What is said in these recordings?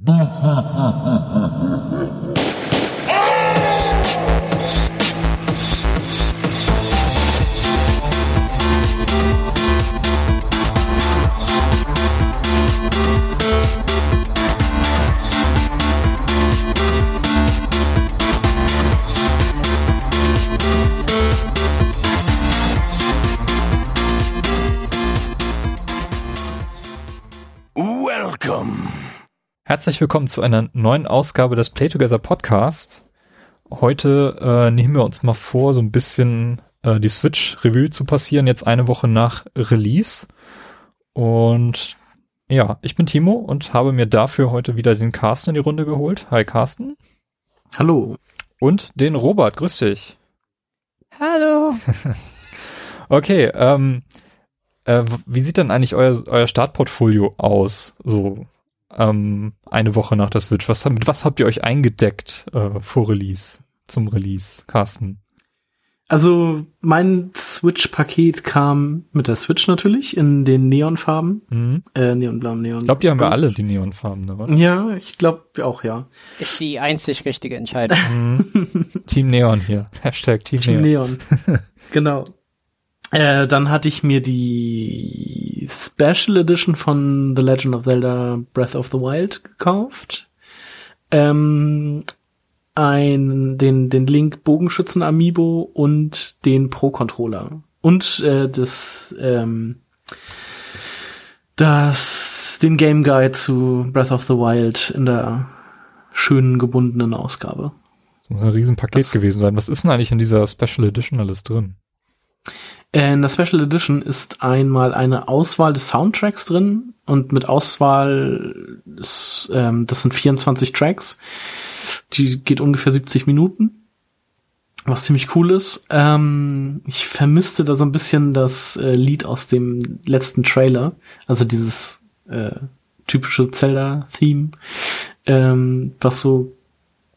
ده Herzlich willkommen zu einer neuen Ausgabe des Play Together Podcast. Heute äh, nehmen wir uns mal vor, so ein bisschen äh, die Switch Revue zu passieren, jetzt eine Woche nach Release. Und ja, ich bin Timo und habe mir dafür heute wieder den Carsten in die Runde geholt. Hi Carsten. Hallo. Und den Robert. Grüß dich. Hallo. okay, ähm, äh, wie sieht denn eigentlich euer, euer Startportfolio aus? So ähm, eine Woche nach der Switch. Was, mit was habt ihr euch eingedeckt äh, vor Release, zum Release, Carsten? Also mein Switch-Paket kam mit der Switch natürlich in den Neonfarben. Mhm. Äh, Neonblau, Neon. Ich glaube, die haben wir alle, die Neonfarben, oder? Ja, ich glaube auch, ja. Ist die einzig richtige Entscheidung. Mhm. Team Neon hier. Hashtag Team, Team Neon. Neon. genau. Äh, dann hatte ich mir die Special Edition von The Legend of Zelda Breath of the Wild gekauft. Ähm, ein, den, den Link Bogenschützen Amiibo und den Pro Controller. Und äh, das, ähm, das, den Game Guide zu Breath of the Wild in der schönen gebundenen Ausgabe. Das muss ein Riesenpaket Das- gewesen sein. Was ist denn eigentlich in dieser Special Edition alles drin? Äh, In der Special Edition ist einmal eine Auswahl des Soundtracks drin und mit Auswahl, ist, ähm, das sind 24 Tracks, die geht ungefähr 70 Minuten, was ziemlich cool ist. Ähm, ich vermisste da so ein bisschen das äh, Lied aus dem letzten Trailer, also dieses äh, typische Zelda-Theme, ähm, was so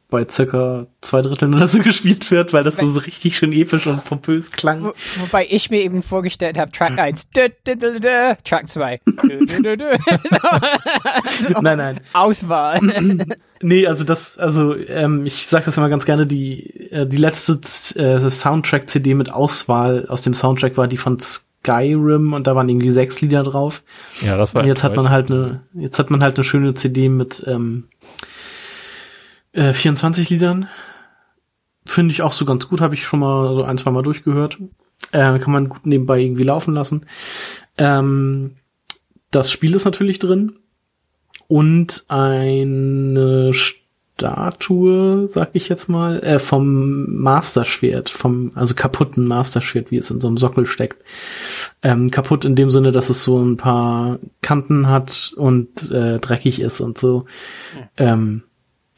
bei circa zwei Dritteln oder so gespielt wird, weil das so, so richtig schön episch und pompös klang. Wo, wobei ich mir eben vorgestellt habe, Track 1, dü, dü, dü, dü, Track 2, dü, dü, dü, dü. so, Nein, nein. Auswahl. Nee, also das, also ähm, ich sag das immer ganz gerne, die, äh, die letzte äh, Soundtrack-CD mit Auswahl aus dem Soundtrack war die von Skyrim und da waren irgendwie sechs Lieder drauf. Ja, das war Und jetzt hat man halt eine, jetzt hat man halt eine schöne CD mit ähm, äh, 24 Liedern. Finde ich auch so ganz gut, habe ich schon mal so ein, zwei Mal durchgehört. Äh, kann man gut nebenbei irgendwie laufen lassen. Ähm, das Spiel ist natürlich drin. Und eine Statue, sag ich jetzt mal, äh, vom Masterschwert, vom, also kaputten Masterschwert, wie es in so einem Sockel steckt. Ähm, kaputt in dem Sinne, dass es so ein paar Kanten hat und äh, dreckig ist und so. Ähm,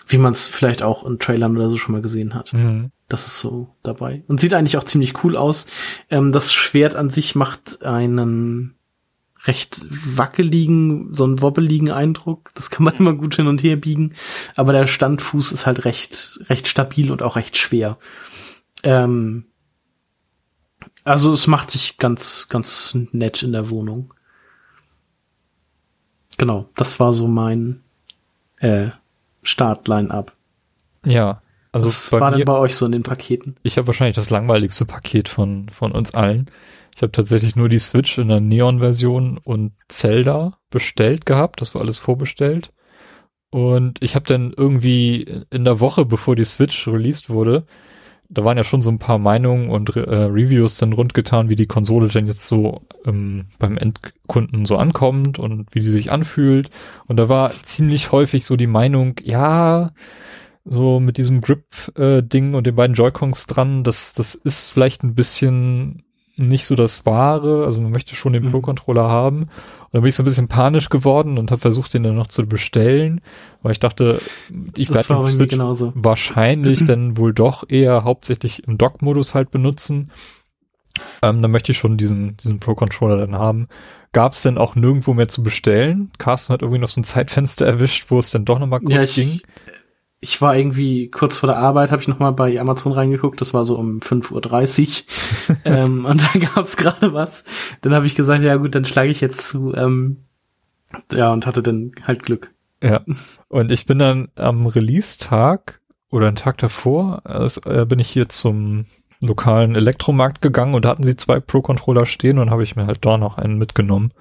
wie man es vielleicht auch in Trailern oder so schon mal gesehen hat. Mhm. Das ist so dabei. Und sieht eigentlich auch ziemlich cool aus. Ähm, das Schwert an sich macht einen recht wackeligen, so einen wobbeligen Eindruck. Das kann man immer gut hin und her biegen. Aber der Standfuß ist halt recht, recht stabil und auch recht schwer. Ähm, also es macht sich ganz, ganz nett in der Wohnung. Genau, das war so mein äh, Start-Line-Up. Ja, also Was war mir, denn bei euch so in den Paketen? ich habe wahrscheinlich das langweiligste Paket von, von uns allen. Ich habe tatsächlich nur die Switch in der Neon-Version und Zelda bestellt gehabt. Das war alles vorbestellt. Und ich habe dann irgendwie in der Woche, bevor die Switch released wurde, da waren ja schon so ein paar Meinungen und äh, Reviews dann rundgetan, wie die Konsole denn jetzt so ähm, beim Endkunden so ankommt und wie die sich anfühlt. Und da war ziemlich häufig so die Meinung, ja, so mit diesem Grip-Ding und den beiden Joy-Cons dran, das, das ist vielleicht ein bisschen nicht so das Wahre. Also man möchte schon den Mhm. Pro-Controller haben. Und dann bin ich so ein bisschen panisch geworden und habe versucht, den dann noch zu bestellen, weil ich dachte, ich werde den genauso. wahrscheinlich dann wohl doch eher hauptsächlich im Dock-Modus halt benutzen. Ähm, dann möchte ich schon diesen, diesen Pro-Controller dann haben. Gab es denn auch nirgendwo mehr zu bestellen? Carsten hat irgendwie noch so ein Zeitfenster erwischt, wo es dann doch nochmal kurz Ja, ich, ging. Ich war irgendwie kurz vor der Arbeit, habe ich noch mal bei Amazon reingeguckt, das war so um 5.30 Uhr ähm, und da gab's gerade was. Dann habe ich gesagt, ja gut, dann schlage ich jetzt zu. Ähm, ja, und hatte dann halt Glück. Ja. Und ich bin dann am Release-Tag oder einen Tag davor, äh, bin ich hier zum lokalen Elektromarkt gegangen und da hatten sie zwei Pro-Controller stehen und habe ich mir halt da noch einen mitgenommen.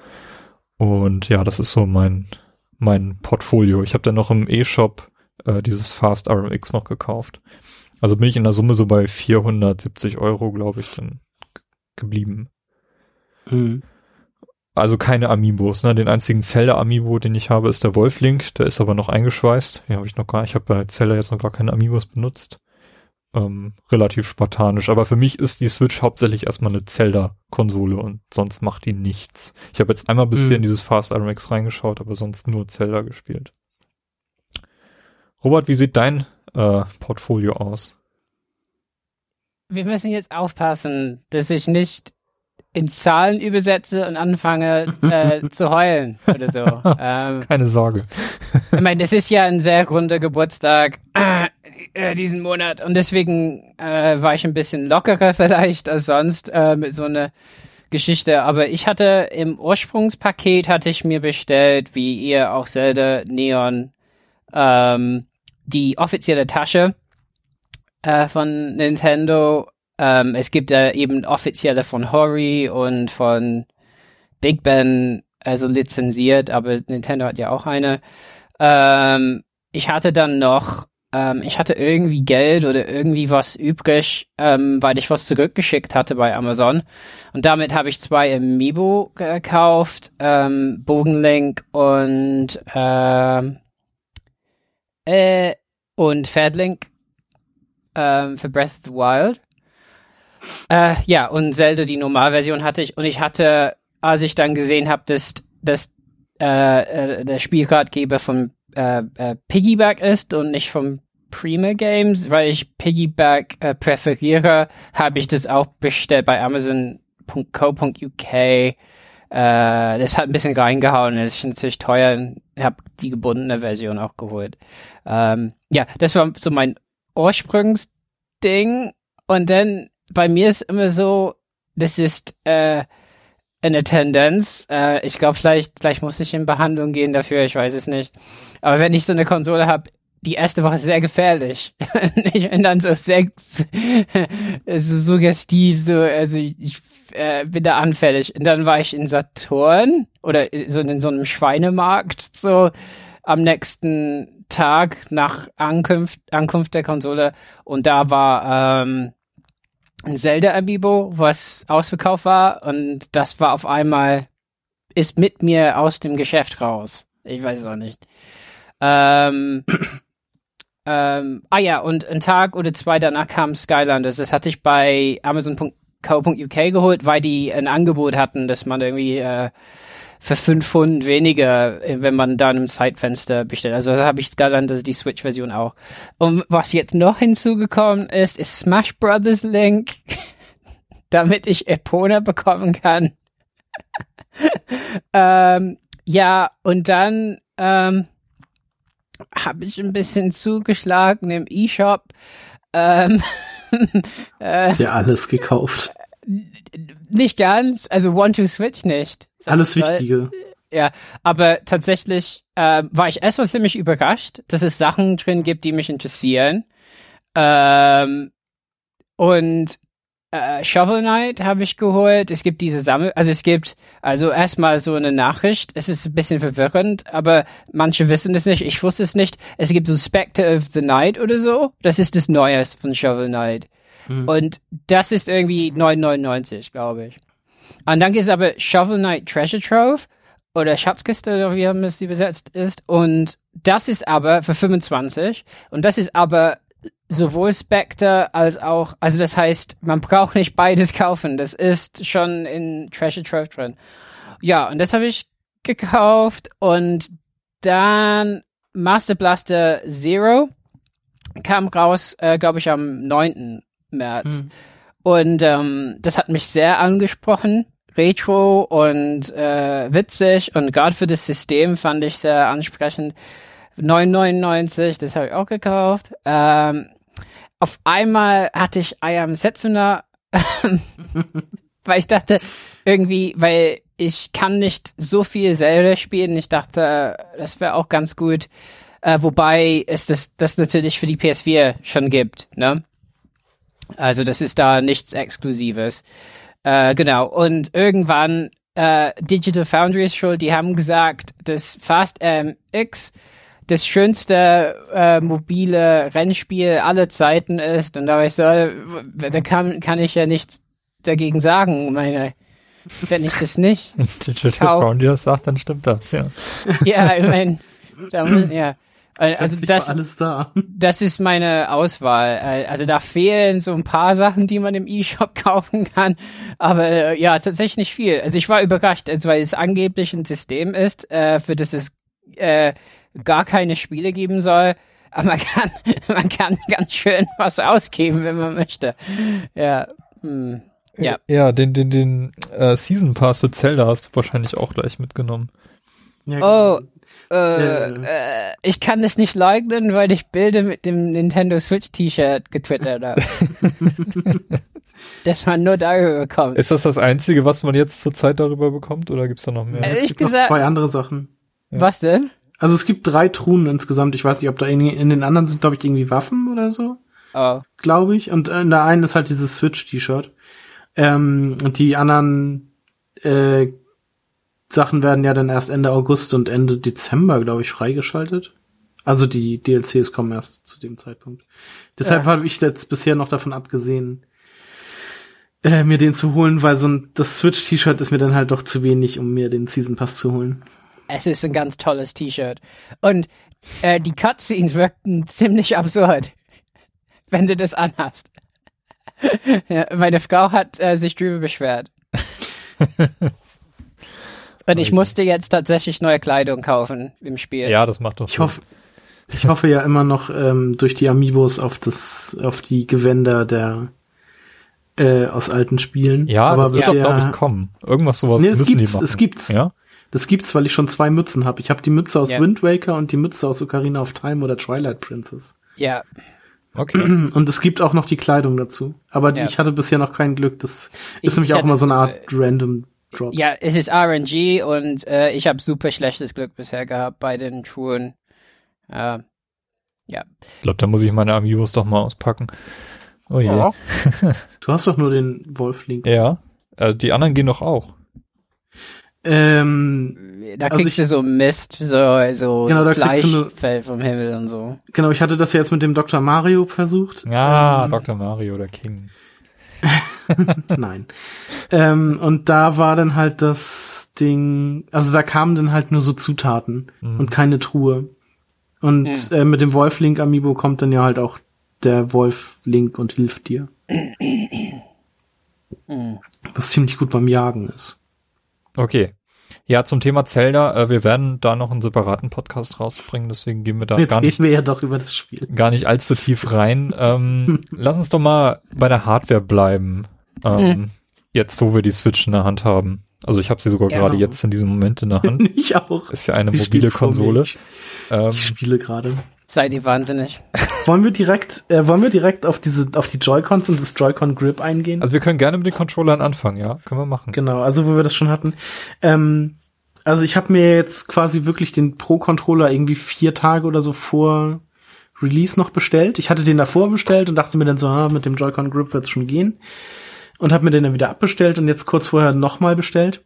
Und ja, das ist so mein, mein Portfolio. Ich habe dann noch im E-Shop äh, dieses Fast RMX noch gekauft. Also bin ich in der Summe so bei 470 Euro, glaube ich, dann geblieben. Mhm. Also keine Amiibos, ne? Den einzigen Zelda Amiibo, den ich habe, ist der Wolflink, der ist aber noch eingeschweißt. Ja, habe ich noch gar, ich habe bei Zelda jetzt noch gar keine Amiibos benutzt. Ähm, relativ spartanisch, aber für mich ist die Switch hauptsächlich erstmal eine Zelda-Konsole und sonst macht die nichts. Ich habe jetzt einmal bisher mhm. in dieses Fast RMX reingeschaut, aber sonst nur Zelda gespielt. Robert, wie sieht dein äh, Portfolio aus? Wir müssen jetzt aufpassen, dass ich nicht in Zahlen übersetze und anfange äh, zu heulen oder so. Ähm, Keine Sorge. ich meine, das ist ja ein sehr runder Geburtstag äh, diesen Monat und deswegen äh, war ich ein bisschen lockerer vielleicht als sonst äh, mit so einer Geschichte. Aber ich hatte im Ursprungspaket hatte ich mir bestellt, wie ihr auch Zelda Neon, ähm, die offizielle Tasche äh, von Nintendo ähm, es gibt ja eben offizielle von Hori und von Big Ben, also lizenziert, aber Nintendo hat ja auch eine. Ähm, ich hatte dann noch, ähm, ich hatte irgendwie Geld oder irgendwie was übrig, ähm, weil ich was zurückgeschickt hatte bei Amazon. Und damit habe ich zwei Amiibo gekauft, ähm, Bogenlink und ähm, äh, und Fadlink ähm, für Breath of the Wild. Äh, ja, und Zelda, die Normalversion hatte ich. Und ich hatte, als ich dann gesehen habe, dass, dass äh, äh, der Spielratgeber von äh, äh, Piggyback ist und nicht vom Prima Games, weil ich Piggyback äh, präferiere, habe ich das auch bestellt bei Amazon.co.uk. Äh, das hat ein bisschen reingehauen. Das ist natürlich teuer. Ich habe die gebundene Version auch geholt. Ähm, ja, das war so mein Ursprungsding. Und dann bei mir ist immer so, das ist äh, eine Tendenz. Äh, ich glaube, vielleicht, vielleicht muss ich in Behandlung gehen dafür, ich weiß es nicht. Aber wenn ich so eine Konsole habe, die erste Woche sehr gefährlich. ich bin dann so sehr so suggestiv, so, also ich äh, bin da anfällig. Und dann war ich in Saturn oder so in so einem Schweinemarkt, so am nächsten Tag nach Ankunft, Ankunft der Konsole. Und da war ähm, ein Zelda-Amiibo, was ausverkauft war und das war auf einmal, ist mit mir aus dem Geschäft raus. Ich weiß auch nicht. Ähm, ähm, ah ja, und ein Tag oder zwei danach kam Skylanders. Das hatte ich bei Amazon.co.uk geholt, weil die ein Angebot hatten, dass man irgendwie äh, für fünf Pfund weniger, äh, wenn man da im Zeitfenster bestellt. Also da habe ich Skylanders, die Switch-Version auch. Und was jetzt noch hinzugekommen ist, ist Smash Brothers Link, damit ich Epona bekommen kann. ähm, ja, und dann ähm, habe ich ein bisschen zugeschlagen im E-Shop. Ähm, äh, ist ja alles gekauft. Nicht ganz, also One-to-Switch nicht. Alles Wichtige. Ja, aber tatsächlich äh, war ich erstmal ziemlich überrascht, dass es Sachen drin gibt, die mich interessieren. Ähm, und äh, Shovel Knight habe ich geholt. Es gibt diese Sammel, also es gibt also erstmal so eine Nachricht. Es ist ein bisschen verwirrend, aber manche wissen es nicht. Ich wusste es nicht. Es gibt so Spectre of the Night oder so. Das ist das Neueste von Shovel Knight. Mhm. Und das ist irgendwie 9,99, glaube ich. Und dann gibt es aber Shovel Knight Treasure Trove oder Schatzkiste, oder wie es übersetzt ist. Und das ist aber für 25. Und das ist aber sowohl Spectre als auch, also das heißt, man braucht nicht beides kaufen. Das ist schon in Treasure Trove drin. Ja, und das habe ich gekauft und dann Master Blaster Zero kam raus, äh, glaube ich, am 9. März. Hm. Und ähm, das hat mich sehr angesprochen. Retro und äh, witzig und gerade für das System fand ich sehr ansprechend. 9,99, das habe ich auch gekauft. Ähm, auf einmal hatte ich I Am Setsuna weil ich dachte, irgendwie, weil ich kann nicht so viel Zelda spielen. Ich dachte, das wäre auch ganz gut. Äh, wobei es das, das natürlich für die PS4 schon gibt, ne? Also das ist da nichts Exklusives. Äh, genau. Und irgendwann äh, Digital Foundry ist schuld. Die haben gesagt, dass Fast MX das schönste äh, mobile Rennspiel aller Zeiten ist. Und da war ich so, da kann, kann ich ja nichts dagegen sagen. Meine, wenn ich das nicht. Digital Foundry das sagt, dann stimmt das, ja. Ja, ich meine, ja. Also das, alles da. das ist meine Auswahl. Also da fehlen so ein paar Sachen, die man im E-Shop kaufen kann, aber äh, ja, tatsächlich nicht viel. Also ich war überrascht, also weil es angeblich ein System ist, äh, für das es äh, gar keine Spiele geben soll. Aber man kann, man kann ganz schön was ausgeben, wenn man möchte. Ja. Hm. Ja. Ja, den, den, den äh, Season Pass für Zelda hast du wahrscheinlich auch gleich mitgenommen. Ja, oh, äh, äh, ich kann es nicht leugnen, weil ich Bilder mit dem Nintendo Switch T-Shirt getwittert habe. dass man nur darüber bekommt. Ist das das Einzige, was man jetzt zurzeit darüber bekommt oder gibt's da noch mehr? es ich gibt gesagt- noch zwei andere Sachen. Ja. Was denn? Also es gibt drei Truhen insgesamt. Ich weiß nicht, ob da in, in den anderen sind, glaube ich, irgendwie Waffen oder so, Oh. glaube ich. Und in der einen ist halt dieses Switch-T-Shirt. Ähm, und die anderen äh, Sachen werden ja dann erst Ende August und Ende Dezember, glaube ich, freigeschaltet. Also die DLCs kommen erst zu dem Zeitpunkt. Deshalb Ja. habe ich jetzt bisher noch davon abgesehen, äh, mir den zu holen, weil so ein, das Switch-T-Shirt ist mir dann halt doch zu wenig, um mir den Season Pass zu holen. Es ist ein ganz tolles T-Shirt. Und äh, die Cutscenes wirkten ziemlich absurd, wenn du das anhast. ja, meine Frau hat äh, sich drüber beschwert. Und ich musste jetzt tatsächlich neue Kleidung kaufen im Spiel. Ja, das macht doch Ich hoffe, ich hoffe ja immer noch ähm, durch die Amiibos auf das, auf die Gewänder der äh, aus alten Spielen. Ja, aber das wird doch, bisher, glaube ich, kommen. Irgendwas sowas Nee, es müssen gibt's, die machen. es gibt's. Ja? Das gibt's, weil ich schon zwei Mützen habe. Ich habe die Mütze aus Ja. Wind Waker und die Mütze aus Ocarina of Time oder Twilight Princess. Ja, Okay. Und es gibt auch noch die Kleidung dazu. Aber die, Ja. ich hatte bisher noch kein Glück. Das Ich- ist nämlich ich auch immer so eine Art Random Drop. ja, es ist RNG und äh, ich habe super schlechtes Glück bisher gehabt bei den Schuhen. Äh, ja. Ich glaube, da muss ich meine Amiibos doch mal auspacken. Oh je. Oh. Du hast doch nur den Wolf-Link. Ja. Äh, die anderen gehen doch auch. Ähm, Da Also kriegst ich- du so Mist, so, so Genau, da Fleisch du nur- fällt vom Himmel und so. genau, ich hatte das ja jetzt mit dem Dr. Mario versucht. Ja, Ähm, Dr. Mario oder King. Nein. ähm, und da war dann halt das Ding, also da kamen dann halt nur so Zutaten Mhm. und keine Truhe. Und Ja. äh, mit dem Wolf-Link Amiibo kommt dann ja halt auch der Wolf-Link und hilft dir. Was ziemlich gut beim Jagen ist. Okay. Ja, zum Thema Zelda, äh, wir werden da noch einen separaten Podcast rausbringen, deswegen gehen wir da Jetzt gar nicht, reden wir ja doch über das Spiel. gar nicht allzu tief rein. Ähm, lass uns doch mal bei der Hardware bleiben. Ähm, Jetzt, wo wir die Switch in der Hand haben. Also ich habe sie sogar Ja. gerade jetzt in diesem Moment in der Hand. ich auch. Ist ja eine Sie mobile. Konsole. Ich, Ähm, ich spiele gerade. Seid ihr wahnsinnig? Wollen wir direkt, äh, wollen wir direkt auf diese, auf die Joy-Cons und das Joy-Con Grip eingehen? also wir können gerne mit den Controllern anfangen, ja? Können wir machen. Genau, also wo wir das schon hatten. Ähm, also ich habe mir jetzt quasi wirklich den Pro-Controller irgendwie vier Tage oder so vor Release noch bestellt. Ich hatte den davor bestellt und dachte mir dann so, ah, mit dem Joy-Con Grip wird's schon gehen. Und habe mir den dann wieder abbestellt und jetzt kurz vorher nochmal bestellt.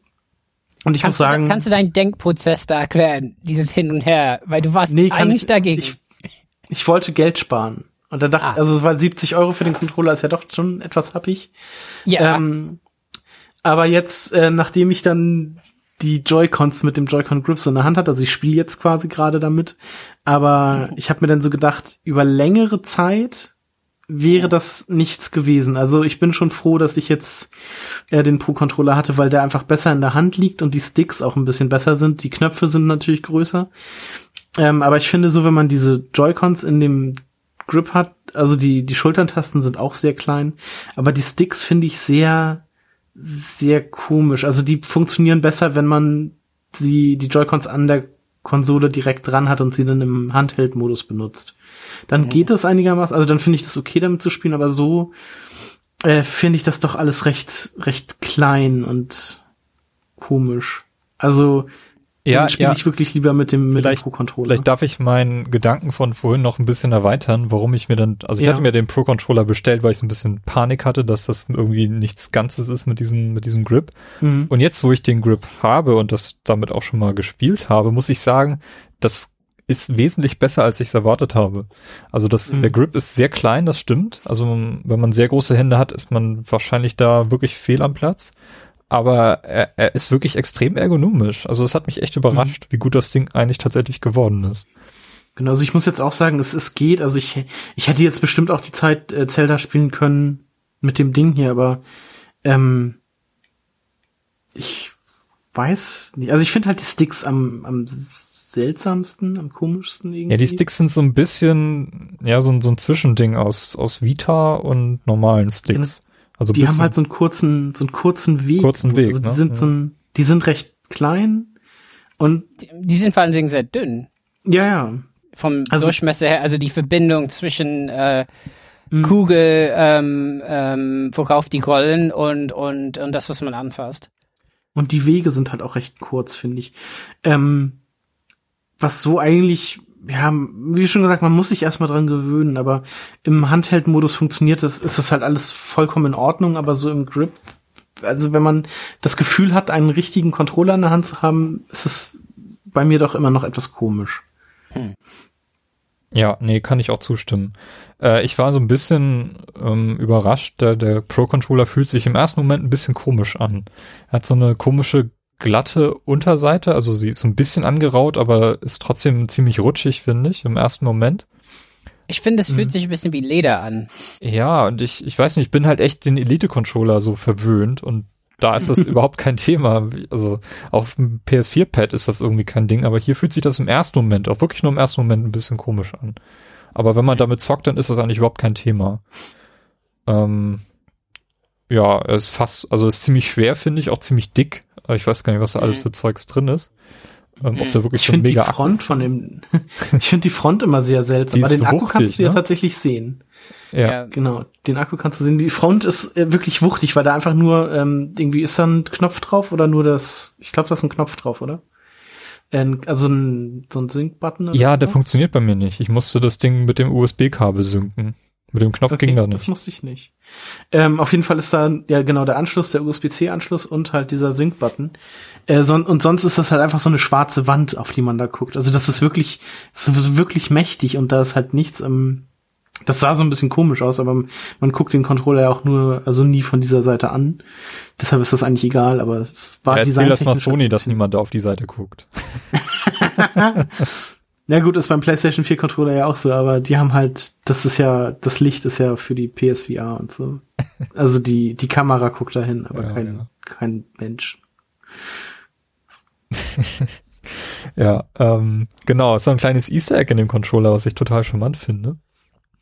Und ich Kannst, muss sagen, du, kannst du deinen Denkprozess da erklären? Dieses Hin und Her, weil du warst nee, kann eigentlich ich, dagegen. Ich, ich wollte Geld sparen. Und da dachte, Ah. also war 70 Euro für den Controller, ist ja doch schon etwas happig. ja, Ähm, aber jetzt, äh, nachdem ich dann die Joy-Cons mit dem Joy-Con Grip so in der Hand hatte, also ich spiele jetzt quasi gerade damit, aber ich habe mir dann so gedacht, über längere Zeit wäre das nichts gewesen. Also ich bin schon froh, dass ich jetzt äh, den Pro-Controller hatte, weil der einfach besser in der Hand liegt und die Sticks auch ein bisschen besser sind. Die Knöpfe sind natürlich größer. Ähm, aber ich finde so, wenn man diese Joy-Cons in dem Grip hat, also die, die Schulterntasten sind auch sehr klein, aber die Sticks finde ich sehr, sehr komisch. Also die funktionieren besser, wenn man die, die Joy-Cons an der Konsole direkt dran hat und sie dann im Handheld-Modus benutzt. Dann geht das einigermaßen, also dann finde ich das okay, damit zu spielen, aber so äh, finde ich das doch alles recht, recht klein und komisch. Also Ja, spiele ja. ich wirklich lieber mit dem, mit dem Vielleicht- Pro-Controller. Vielleicht darf ich meinen Gedanken von vorhin noch ein bisschen erweitern, warum ich mir dann, also ich Ja. hatte mir den Pro Controller bestellt, weil ich so ein bisschen Panik hatte, dass das irgendwie nichts Ganzes ist mit diesem, mit diesem Grip. Mhm. Und jetzt, wo ich den Grip habe und das damit auch schon mal gespielt habe, muss ich sagen, das ist wesentlich besser, als ich es erwartet habe. Also das, Mhm. der Grip ist sehr klein, das stimmt. Also wenn man sehr große Hände hat, ist man wahrscheinlich da wirklich fehl am Platz. Aber er, er ist wirklich extrem ergonomisch. Also es hat mich echt überrascht, wie gut das Ding eigentlich tatsächlich geworden ist. Genau, also ich muss jetzt auch sagen, es, es geht. Also ich, ich hätte jetzt bestimmt auch die Zeit äh, Zelda spielen können mit dem Ding hier, aber ähm, ich weiß nicht. Also ich finde halt die Sticks am, am seltsamsten, am komischsten irgendwie. Ja, die Sticks sind so ein bisschen, ja, so ein, so ein Zwischending aus, aus Vita und normalen Sticks. Also die haben halt so einen kurzen, so einen kurzen Weg. Kurzen Weg, Also die ne? sind Ja. so ein, die sind recht klein und Die, die sind vor allen Dingen sehr dünn. ja, ja. Vom Also- Durchmesser her, also die Verbindung zwischen äh, Mhm. Kugel, ähm, ähm, worauf die rollen und, und, und das, was man anfasst. Und die Wege sind halt auch recht kurz, finde ich. Ähm, was so eigentlich, ja, wie schon gesagt, man muss sich erstmal dran gewöhnen, aber im Handheld-Modus funktioniert das, ist das halt alles vollkommen in Ordnung, aber so im Grip, also wenn man das Gefühl hat, einen richtigen Controller in der Hand zu haben, ist es bei mir doch immer noch etwas komisch. Ja, nee, kann ich auch zustimmen. Äh, ich war so ein bisschen ähm, überrascht. Der, der Pro-Controller fühlt sich im ersten Moment ein bisschen komisch an. Er hat so eine komische glatte Unterseite, also sie ist so ein bisschen angeraut, aber ist trotzdem ziemlich rutschig, finde ich, im ersten Moment. Ich finde, es Mhm. fühlt sich ein bisschen wie Leder an. Ja, und ich, ich weiß nicht, ich bin halt echt den Elite-Controller so verwöhnt und da ist das überhaupt kein Thema. Also auf dem PS4-Pad ist das irgendwie kein Ding, aber hier fühlt sich das im ersten Moment, auch wirklich nur im ersten Moment ein bisschen komisch an. Aber wenn man damit zockt, dann ist das eigentlich überhaupt kein Thema. Ähm, ja, er ist fast, also ist ziemlich schwer, finde ich, auch ziemlich dick. Aber Ich weiß gar nicht, was da alles Mhm. für Zeugs drin ist. Ähm, ob da wirklich Ich so ein finde die mega Akku- Front von dem, ich finde die Front immer sehr seltsam, aber den Akku wuchtig, kannst du ja ne? tatsächlich sehen. Ja, Genau, den Akku kannst du sehen. Die Front ist äh, wirklich wuchtig, weil da einfach nur ähm, irgendwie ist da ein Knopf drauf oder nur das. Ich glaube, da ist ein Knopf drauf, oder? Ähm, also ein, so ein Sync-Button. oder ja, der so? funktioniert bei mir nicht. Ich musste das Ding mit dem USB-Kabel synken. Mit dem Knopf Okay, ging da das nicht. musste ich nicht. Ähm, auf jeden Fall ist da ja genau der Anschluss, der USB-C-Anschluss und halt dieser Sync-Button. Äh, son und sonst ist das halt einfach so eine schwarze Wand, auf die man da guckt. Also das ist wirklich, das ist wirklich mächtig und da ist halt nichts am. Das sah so ein bisschen komisch aus, aber man guckt den Controller ja auch nur, also nie von dieser Seite an. Deshalb ist das eigentlich egal, aber es war Ja, erzähl das mal designtechnisch Sony, dass niemand da auf die Seite guckt. Ja gut, ist beim PlayStation 4 Controller ja auch so, aber die haben halt, das ist ja, das Licht ist ja für die PSVR und so. Also die, die Kamera guckt dahin, aber Ja, kein, ja. kein Mensch. Ja, ähm, genau, ist so ein kleines Easter Egg in dem Controller, was ich total charmant finde.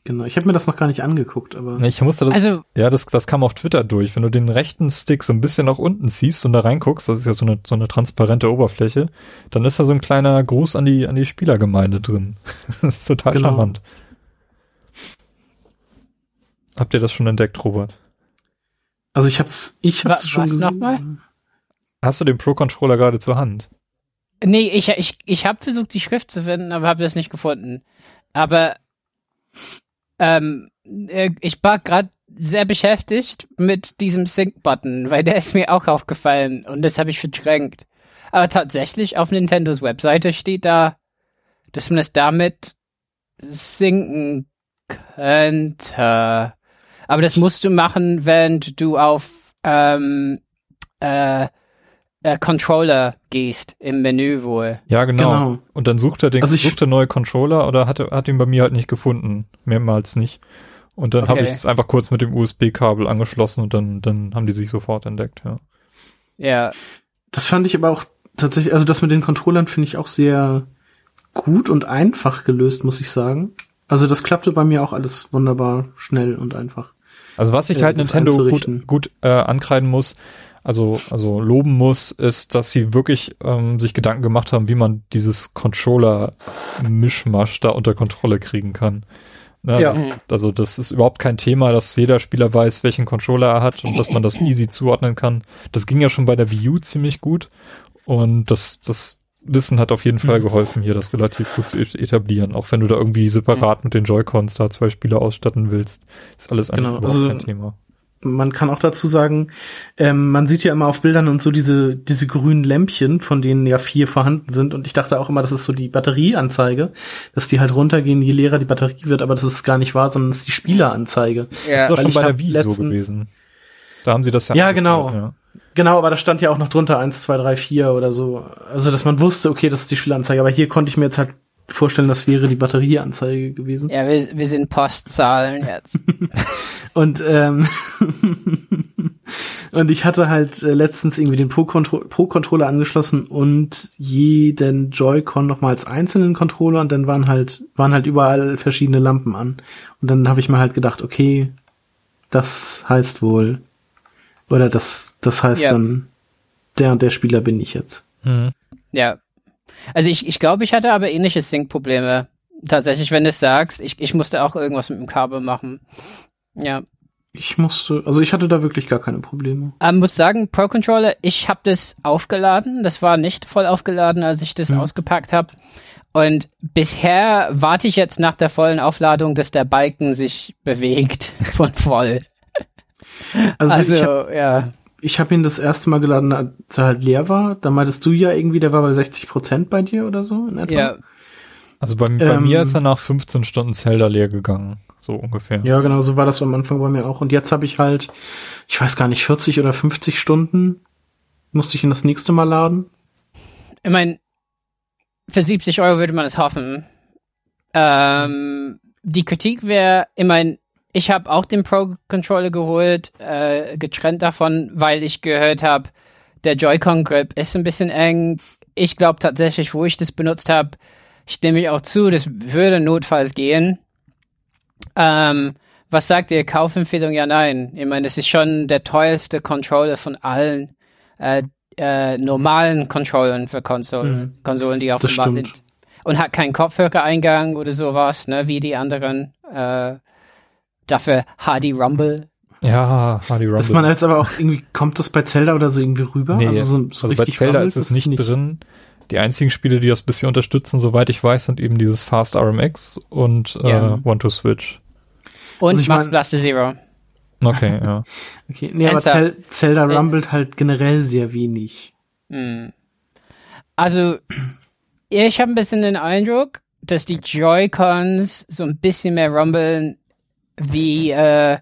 Genau. Ich habe mir das noch gar nicht angeguckt, aber Ich musste das, Also, ja, das, das kam auf Twitter durch. Wenn du den rechten Stick so ein bisschen nach unten ziehst und da reinguckst, das ist ja so eine, so eine transparente Oberfläche, dann ist da so ein kleiner Gruß an die, an die Spielergemeinde drin. das ist total Genau. charmant. Habt ihr das schon entdeckt, Robert? also ich hab's, ich hab's Wa- schon gesehen. Hast du den Pro-Controller gerade zur Hand? nee, ich, ich, ich habe versucht, die Schrift zu finden, aber habe das nicht gefunden. Aber ähm, äh, ich war gerade sehr beschäftigt mit diesem Sync-Button, weil der ist mir auch aufgefallen und das habe ich verdrängt. Aber tatsächlich auf Nintendos Webseite steht da, dass man es damit sinken könnte. Aber das musst du machen, wenn du auf ähm, äh, äh, Controller gehst im Menü wohl. Ja, genau. Genau. Und dann sucht er den, Also sucht er neue Controller oder hat, er- hat ihn bei mir halt nicht gefunden. Mehrmals nicht. Und dann habe Okay. ich es einfach kurz mit dem USB-Kabel angeschlossen und dann, dann haben die sich sofort entdeckt, ja. Ja, Das fand ich aber auch tatsächlich, also das mit den Controllern finde ich auch sehr gut und einfach gelöst, muss ich sagen. Also das klappte bei mir auch alles wunderbar schnell und einfach. Also was ich Äh, halt Nintendo gut, gut äh, ankreiden muss, also, also loben muss, ist, dass sie wirklich ähm, sich Gedanken gemacht haben, wie man dieses Controller-Mischmasch da unter Kontrolle kriegen kann. Ne? Ja. Das, also das ist überhaupt kein Thema, dass jeder Spieler weiß, welchen Controller er hat und dass man das easy zuordnen kann. Das ging ja schon bei der Wii U ziemlich gut und das, das Wissen hat auf jeden Fall Mhm. geholfen, hier das relativ gut zu et- etablieren. Auch wenn du da irgendwie separat mit den Joy-Cons da zwei Spieler ausstatten willst, ist alles eigentlich Genau, überhaupt also- kein Thema. Man kann auch dazu sagen, ähm, man sieht ja immer auf Bildern und so diese, diese grünen Lämpchen, von denen ja vier vorhanden sind. Und ich dachte auch immer, das ist so die Batterieanzeige, dass die halt runtergehen, je leerer die Batterie wird, aber das ist gar nicht wahr, sondern das ist die Spieleranzeige. Das Ja, ist doch schon bei der Wii so letztens- gewesen. Da haben sie das ja. Ja, genau. Ja. Genau, aber da stand ja auch noch drunter eins, zwei, drei, vier oder so. Also, dass man wusste, okay, das ist die Spieleranzeige. Aber hier konnte ich mir jetzt halt vorstellen, das wäre die Batterieanzeige gewesen. ja wir, wir sind Postzahlen jetzt. Und ähm, und ich hatte halt äh, letztens irgendwie den Pro-Contro- Pro-Controller angeschlossen und jeden Joy-Con noch mal als einzelnen Controller und dann waren halt waren halt überall verschiedene Lampen an. Und dann habe ich mir halt gedacht, okay, das heißt wohl oder das das heißt Ja. dann der und der Spieler bin ich jetzt. Mhm. Ja. Also ich, ich glaube, ich hatte aber ähnliche Sync-Probleme. Tatsächlich, wenn du es sagst, ich, ich musste auch irgendwas mit dem Kabel machen. Ja. Ich musste, also ich hatte da wirklich gar keine Probleme. Ähm, muss sagen, Pro Controller, ich habe das aufgeladen. Das war nicht voll aufgeladen, als ich das Mhm. ausgepackt habe. Und bisher warte ich jetzt nach der vollen Aufladung, dass der Balken sich bewegt von voll. Also, Also, hab, ja. Ich habe ihn das erste Mal geladen, als er halt leer war. Da meintest du ja irgendwie, der war bei 60 Prozent bei dir oder so in etwa. Ja, Also bei, bei Ähm, mir ist er nach 15 Stunden Zelda leer gegangen. So ungefähr. Ja, genau, so war das am Anfang bei mir auch. Und jetzt habe ich halt, ich weiß gar nicht, 40 oder 50 Stunden musste ich ihn das nächste Mal laden. ich meine, für 70 Euro würde man es hoffen. Ähm, die Kritik wäre, ich meine, ich habe auch den Pro-Controller geholt, äh, getrennt davon, weil ich gehört habe, der Joy-Con-Grip ist ein bisschen eng. Ich glaube tatsächlich, wo ich das benutzt habe, stimme ich auch zu, das würde notfalls gehen. Ähm, was sagt ihr? Kaufempfehlung? Ja, nein. Ich meine, es ist schon der teuerste Controller von allen äh, äh, normalen Controllern für Konsolen, Mhm. Konsolen, die auf dem Markt sind. Und hat keinen Kopfhörereingang oder sowas, ne, wie die anderen. Äh, dafür HD Rumble. Ja, Hardy Rumble. Dass man jetzt aber auch irgendwie, kommt das bei Zelda oder so irgendwie rüber? nee, also so, so also bei richtig Zelda rumbelt ist es nicht, drin. Die einzigen Spiele, die das bisher unterstützen, soweit ich weiß, sind eben dieses Fast RMX und Ja. äh, One to Switch. Und Also ich Master mein- Blaster Zero. Okay, ja. Okay, nee, aber? Zel Zelda Äh. rumbelt halt generell sehr wenig. Hm. Also, ich habe ein bisschen den Eindruck, dass die Joy-Cons so ein bisschen mehr rumbeln wie äh,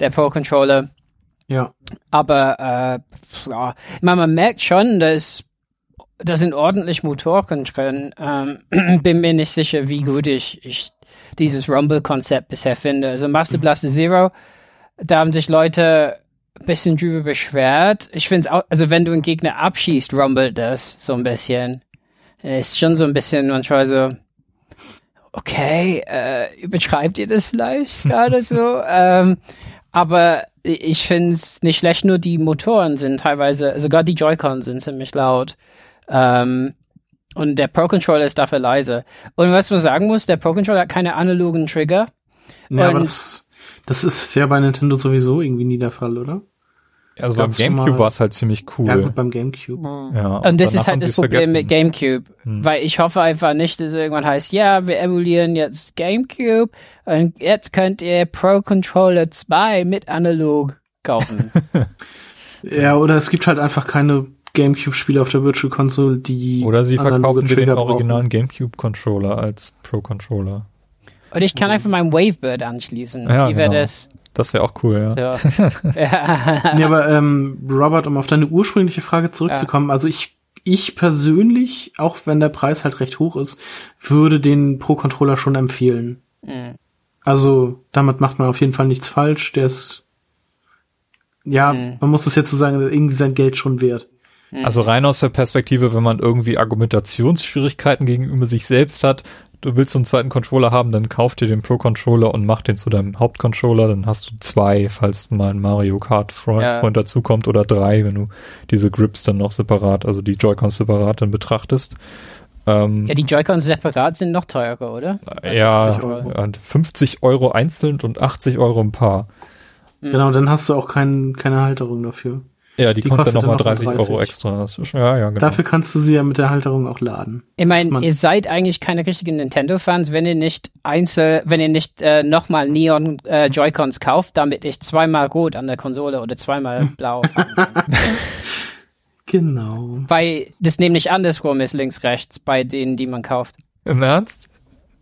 der Pro-Controller. Ja. Aber äh, ja, ich meine, man merkt schon, dass da sind ordentlich Motoren drin. Ähm, bin mir nicht sicher, wie gut ich, ich dieses Rumble-Konzept bisher finde. Also Master Blaster Zero, da haben sich Leute ein bisschen drüber beschwert. Ich finde es auch, also wenn du einen Gegner abschießt, rumbelt das so ein bisschen. Ist schon so ein bisschen manchmal so, okay, äh, übertreibt ihr das vielleicht gerade so? ähm, aber ich finde es nicht schlecht, nur die Motoren sind teilweise, sogar die Joy-Cons sind ziemlich laut. Ähm, und der Pro-Controller ist dafür leise. Und was man sagen muss, der Pro-Controller hat keine analogen Trigger. Ja, aber Und- das, das ist ja bei Nintendo sowieso irgendwie nie der Fall, oder? Also beim Gamecube war es halt ziemlich cool. Ja, gut, beim Gamecube. Ja, Und das danach ist halt das Problem mit vergessen. GameCube. Hm. Weil ich hoffe einfach nicht, dass irgendwann heißt, ja, wir emulieren jetzt GameCube und jetzt könnt ihr Pro Controller 2 mit analog kaufen. Ja, oder es gibt halt einfach keine Gamecube-Spiele auf der Virtual Console, die Oder sie verkaufen den originalen Gamecube-Controller als Pro-Controller. und ich kann einfach meinen Wavebird anschließen. Ja, Wie wäre genau. das? Das wäre auch cool, ja. So. ja. Nee, aber ähm, Robert, um auf deine ursprüngliche Frage zurückzukommen, also ich, ich persönlich, auch wenn der Preis halt recht hoch ist, würde den Pro-Controller schon empfehlen. Mhm. Also damit macht man auf jeden Fall nichts falsch. Der ist, ja, Mhm. man muss es jetzt so sagen, irgendwie sein Geld schon wert. Also rein aus der Perspektive, wenn man irgendwie Argumentationsschwierigkeiten gegenüber sich selbst hat, du willst so einen zweiten Controller haben, dann kauf dir den Pro-Controller und mach den zu deinem Hauptcontroller, dann hast du zwei, falls mal ein Mario Kart Freund, Ja. Dazukommt oder drei, wenn du diese Grips dann noch separat, also die Joy-Cons separat dann betrachtest. Ähm, Ja, die Joy-Cons separat sind noch teurer, oder? ja, 50 Euro. ja, 50 Euro einzeln und 80 Euro ein Paar. Genau, dann hast du auch kein, keine Halterung dafür. Ja, die, Die kostet dann kostet nochmal dann 30, noch Euro 30. extra. Das ja, ja, genau. Dafür kannst du sie ja mit der Halterung auch laden. Ich meine, ihr seid eigentlich keine richtigen Nintendo-Fans, wenn ihr nicht einzel, wenn ihr nicht äh, nochmal Neon äh, Joy-Cons kauft, damit ich zweimal rot an der Konsole oder zweimal blau. Genau. Weil das nämlich andersrum ist, links, rechts, bei denen, die man kauft. Im Ernst?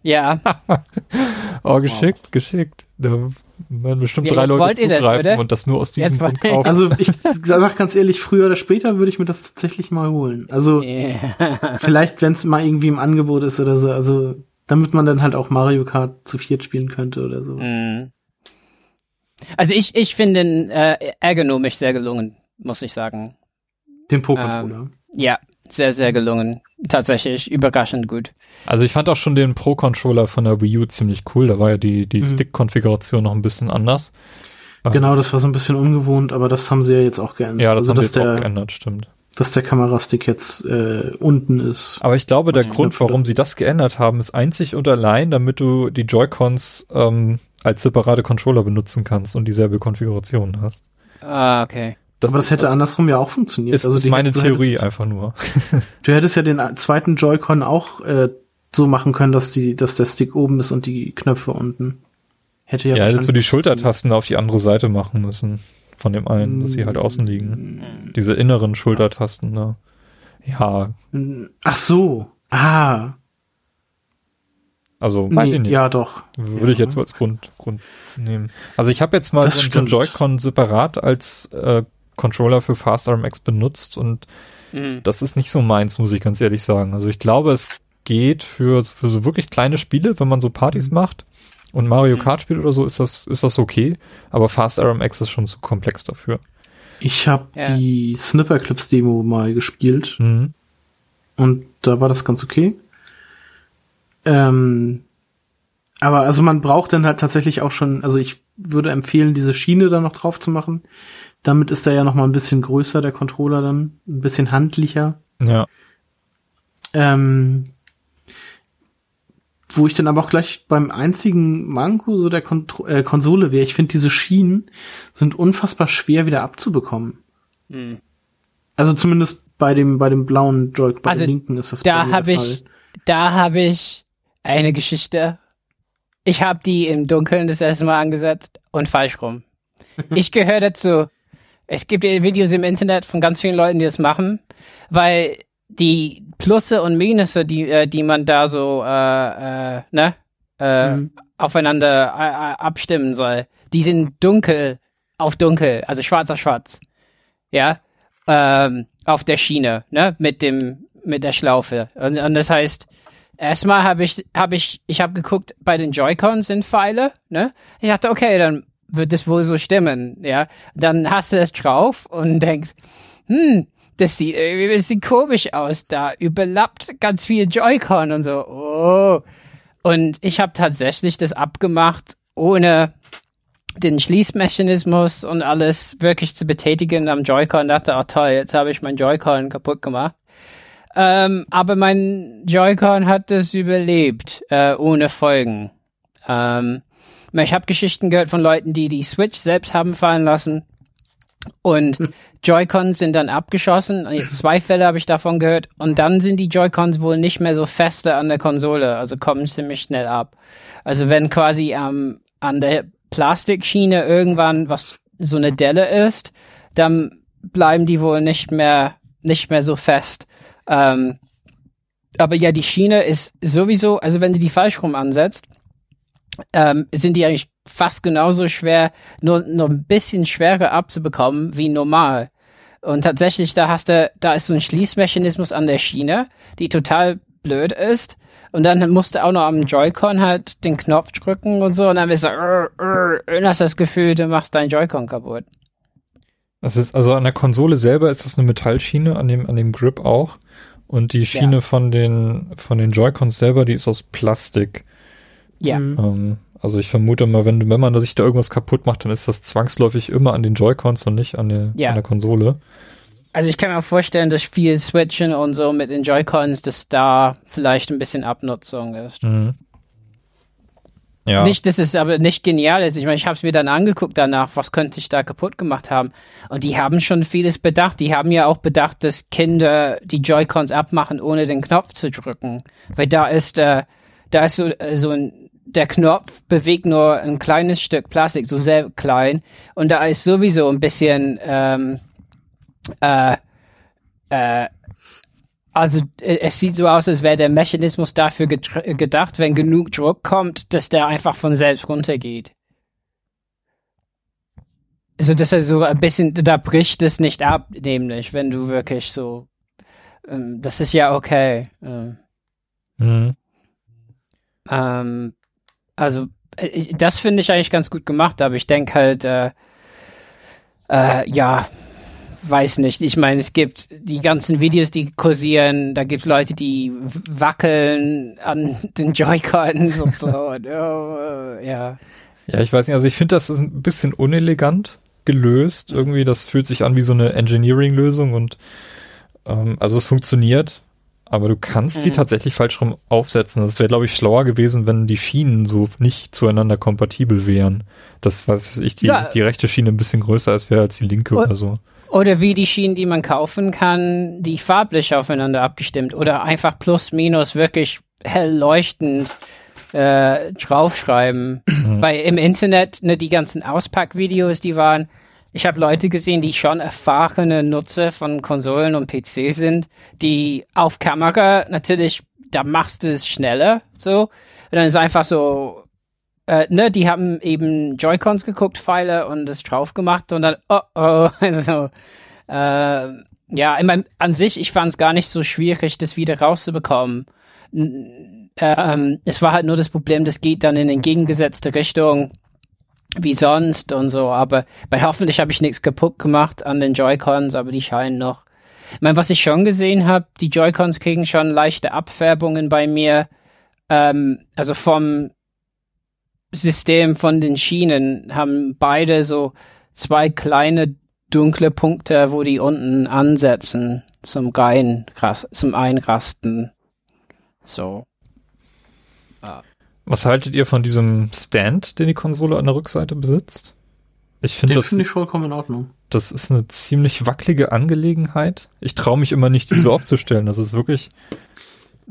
Ja, Oh, geschickt, geschickt. Da werden bestimmt Ja, drei Leute wollt ihr das, zugreifen oder? und das nur aus diesem Jetzt Grund kaufen. Also ich sag ganz ehrlich, früher oder später würde ich mir das tatsächlich mal holen. Also Ja. vielleicht, wenn es mal irgendwie im Angebot ist oder so. Also damit man dann halt auch Mario Kart zu viert spielen könnte oder so. Mhm. Also ich, ich finde ihn äh, ergonomisch sehr gelungen, muss ich sagen. Den Pro-Controller. Ähm, Ja, sehr, sehr gelungen. Tatsächlich überraschend gut. Also ich fand auch schon den Pro-Controller von der Wii U ziemlich cool. Da war ja die, die Mhm. Stick-Konfiguration noch ein bisschen anders. Genau, das war so ein bisschen ungewohnt, aber das haben sie ja jetzt auch geändert. Ja, das also, haben sie dass jetzt auch der, geändert, stimmt. dass der Kamerastick jetzt äh, unten ist. Aber ich glaube, der Grund, Knöpfe. warum sie das geändert haben, ist einzig und allein, damit du die Joy-Cons ähm, als separate Controller benutzen kannst und dieselbe Konfiguration hast. Ah, okay. Aber das hätte andersrum ja auch funktioniert. ist, ist die- meine Theorie Hättest, einfach nur. du hättest ja den zweiten Joy-Con auch äh, so machen können, dass die, dass der Stick oben ist und die Knöpfe unten. Hätte ja, Ja, hättest du die Schultertasten auf die andere Seite machen müssen. Von dem einen, dass sie halt außen liegen. Diese inneren Schultertasten, ne? Ja, funktioniert. Ach so. Ah. also weiß Nee, ich nicht. Ja, doch. Würde ich Ja. jetzt so als Grund, Grund nehmen. Also ich habe jetzt mal Das so, so. Joy-Con separat als äh, Controller für Fast RMX benutzt und Mhm. das ist nicht so meins, muss ich ganz ehrlich sagen. Also ich glaube, es geht für, für so wirklich kleine Spiele, wenn man so Partys Mhm. macht und Mario Kart spielt oder so, ist das, ist das okay. Aber Fast RMX ist schon zu komplex dafür. Ich habe Ja. die Snipper Clips Demo mal gespielt Mhm. und da war das ganz okay. Ähm, aber also man braucht dann halt tatsächlich auch schon, also ich würde empfehlen, diese Schiene da noch drauf zu machen. Damit ist er ja noch mal ein bisschen größer, der Controller dann, ein bisschen handlicher. Ja. Ähm, wo ich dann aber auch gleich beim einzigen Manko so der Kontro äh, Konsole wäre, ich finde diese Schienen sind unfassbar schwer wieder abzubekommen. Mhm. Also zumindest bei dem bei dem blauen Joy bei Also dem linken ist das Da bei mir habe der ich, Fall. da habe ich eine Geschichte. Ich habe die im Dunkeln das erste Mal angesetzt und falsch rum. Ich gehöre dazu. Es gibt ja Videos im Internet von ganz vielen Leuten, die das machen, weil die Plusse und Minusse, die, äh, die man da so äh, äh, ne, äh, Mhm. aufeinander äh, äh, abstimmen soll, die sind dunkel auf dunkel, also schwarz auf schwarz. Ja, ähm, auf der Schiene, ne, mit dem, mit der Schlaufe. Und, und das heißt, erstmal habe ich, habe ich, ich habe geguckt, bei den Joy-Cons sind Pfeile, ne? Ich dachte, okay, dann wird das wohl so stimmen, ja? Dann hast du das drauf und denkst, hm, das sieht irgendwie ein bisschen komisch aus, da überlappt ganz viel Joy-Con und so, oh. Und ich habe tatsächlich das abgemacht, ohne den Schließmechanismus und alles wirklich zu betätigen am Joy-Con. Dachte, oh toll, jetzt habe ich mein Joy-Con kaputt gemacht. Ähm, aber mein Joy-Con hat das überlebt, äh, ohne Folgen. Ähm, ich habe Geschichten gehört von Leuten, die die Switch selbst haben fallen lassen und Joy-Cons sind dann abgeschossen. Und Jetzt zwei Fälle habe ich davon gehört und dann sind die Joy-Cons wohl nicht mehr so feste an der Konsole, also kommen ziemlich schnell ab. Also wenn quasi ähm, an der Plastikschiene irgendwann was so eine Delle ist, dann bleiben die wohl nicht mehr nicht mehr so fest. Ähm, aber ja, die Schiene ist sowieso, also wenn du die falsch rum ansetzt, ähm, sind die eigentlich fast genauso schwer, nur, nur ein bisschen schwerer abzubekommen wie normal. Und tatsächlich, da hast du, da ist so ein Schließmechanismus an der Schiene, die total blöd ist. Und dann musst du auch noch am Joy-Con halt den Knopf drücken und so. Und dann bist du, uh, uh, und hast das Gefühl, du machst dein Joy-Con kaputt. Das ist, also an der Konsole selber ist das eine Metallschiene, an dem, an dem Grip auch. Und die Schiene Ja. von den, von den Joy-Cons selber, die ist aus Plastik. Ja. Mhm. Ähm, also ich vermute mal, wenn, wenn man sich da irgendwas kaputt macht, dann ist das zwangsläufig immer an den Joy-Cons und nicht an der, Ja. an der Konsole. also ich kann mir vorstellen, dass viel Switchen und so mit den Joy-Cons, dass da vielleicht ein bisschen Abnutzung ist. Mhm. Ja. Nicht, dass es aber nicht genial ist. Ich meine, ich habe es mir dann angeguckt danach, was könnte ich da kaputt gemacht haben. Und die haben schon vieles bedacht. Die haben ja auch bedacht, dass Kinder die Joy-Cons abmachen, ohne den Knopf zu drücken. Weil da ist, äh, da ist so, äh, so ein, der Knopf bewegt nur ein kleines Stück Plastik, so sehr klein. Und da ist sowieso ein bisschen, ähm, äh, äh, also äh, es sieht so aus, als wäre der Mechanismus dafür gedacht, wenn genug Druck kommt, dass der einfach von selbst runtergeht. Also dass er so ein bisschen, da bricht es nicht ab, nämlich, wenn du wirklich so, ähm, das ist ja okay. Ähm, mhm. ähm, also äh, das finde ich eigentlich ganz gut gemacht, aber ich denke halt, äh, äh, ja, weiß nicht. Ich meine, es gibt die ganzen Videos, die kursieren, da gibt es Leute, die wackeln an den Joy-Cons und so. und, oh, ja. Ja, ich weiß nicht, also ich finde, das ist ein bisschen unelegant gelöst. Irgendwie, das fühlt sich an wie so eine Engineering-Lösung und ähm, also es funktioniert, aber du kannst mhm. sie tatsächlich falsch rum aufsetzen. Das wäre, glaube ich, schlauer gewesen, wenn die Schienen so nicht zueinander kompatibel wären. Das, was ich, die, ja. die rechte Schiene ein bisschen größer ist, wäre als die linke oder so. Oder wie die Schienen, die man kaufen kann, die farblich aufeinander abgestimmt oder einfach plus minus wirklich hell leuchtend äh, draufschreiben. Mhm. Weil im Internet, ne, die ganzen Auspackvideos, die waren, ich habe Leute gesehen, die schon erfahrene Nutzer von Konsolen und PC sind, die auf Kamera natürlich, da machst du es schneller, so. Und dann ist einfach so, äh, ne, die haben eben Joy-Cons geguckt, Pfeile und das drauf gemacht und dann, oh oh, also, äh, ja, ich mein, an sich, ich fand es gar nicht so schwierig, das wieder rauszubekommen. Ähm, es war halt nur das Problem, das geht dann in entgegengesetzte Richtung wie sonst und so, aber bei hoffentlich habe ich nichts kaputt gemacht an den Joy-Cons, aber die scheinen noch. Ich meine, was ich schon gesehen habe, die Joy-Cons kriegen schon leichte Abfärbungen bei mir. Ähm, also vom System von den Schienen haben beide so zwei kleine dunkle Punkte, wo die unten ansetzen zum Gein, zum Einrasten. So. Was haltet ihr von diesem Stand, den die Konsole an der Rückseite besitzt? Ich finde das finde ich vollkommen in Ordnung. Das ist eine ziemlich wackelige Angelegenheit. Ich traue mich immer nicht, die so aufzustellen. Das ist wirklich.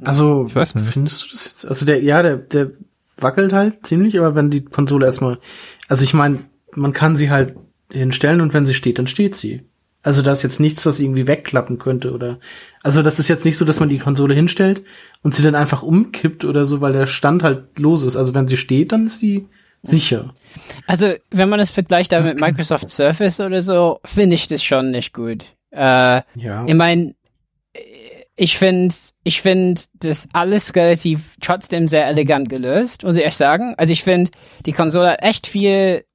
Also, ich weiß nicht. Findest du das jetzt? Also der, ja, der, der wackelt halt ziemlich, aber wenn die Konsole erstmal, also ich meine, man kann sie halt hinstellen und wenn sie steht, dann steht sie. Also da ist jetzt nichts, was irgendwie wegklappen könnte oder, also das ist jetzt nicht so, dass man die Konsole hinstellt und sie dann einfach umkippt oder so, weil der Stand halt los ist. Also wenn sie steht, dann ist die sicher. Also wenn man es vergleicht da mit Microsoft Surface oder so, finde ich das schon nicht gut. Äh, ja. Ich meine, ich finde, ich finde das alles relativ trotzdem sehr elegant gelöst, muss ich echt sagen. Also ich finde, die Konsole hat echt viel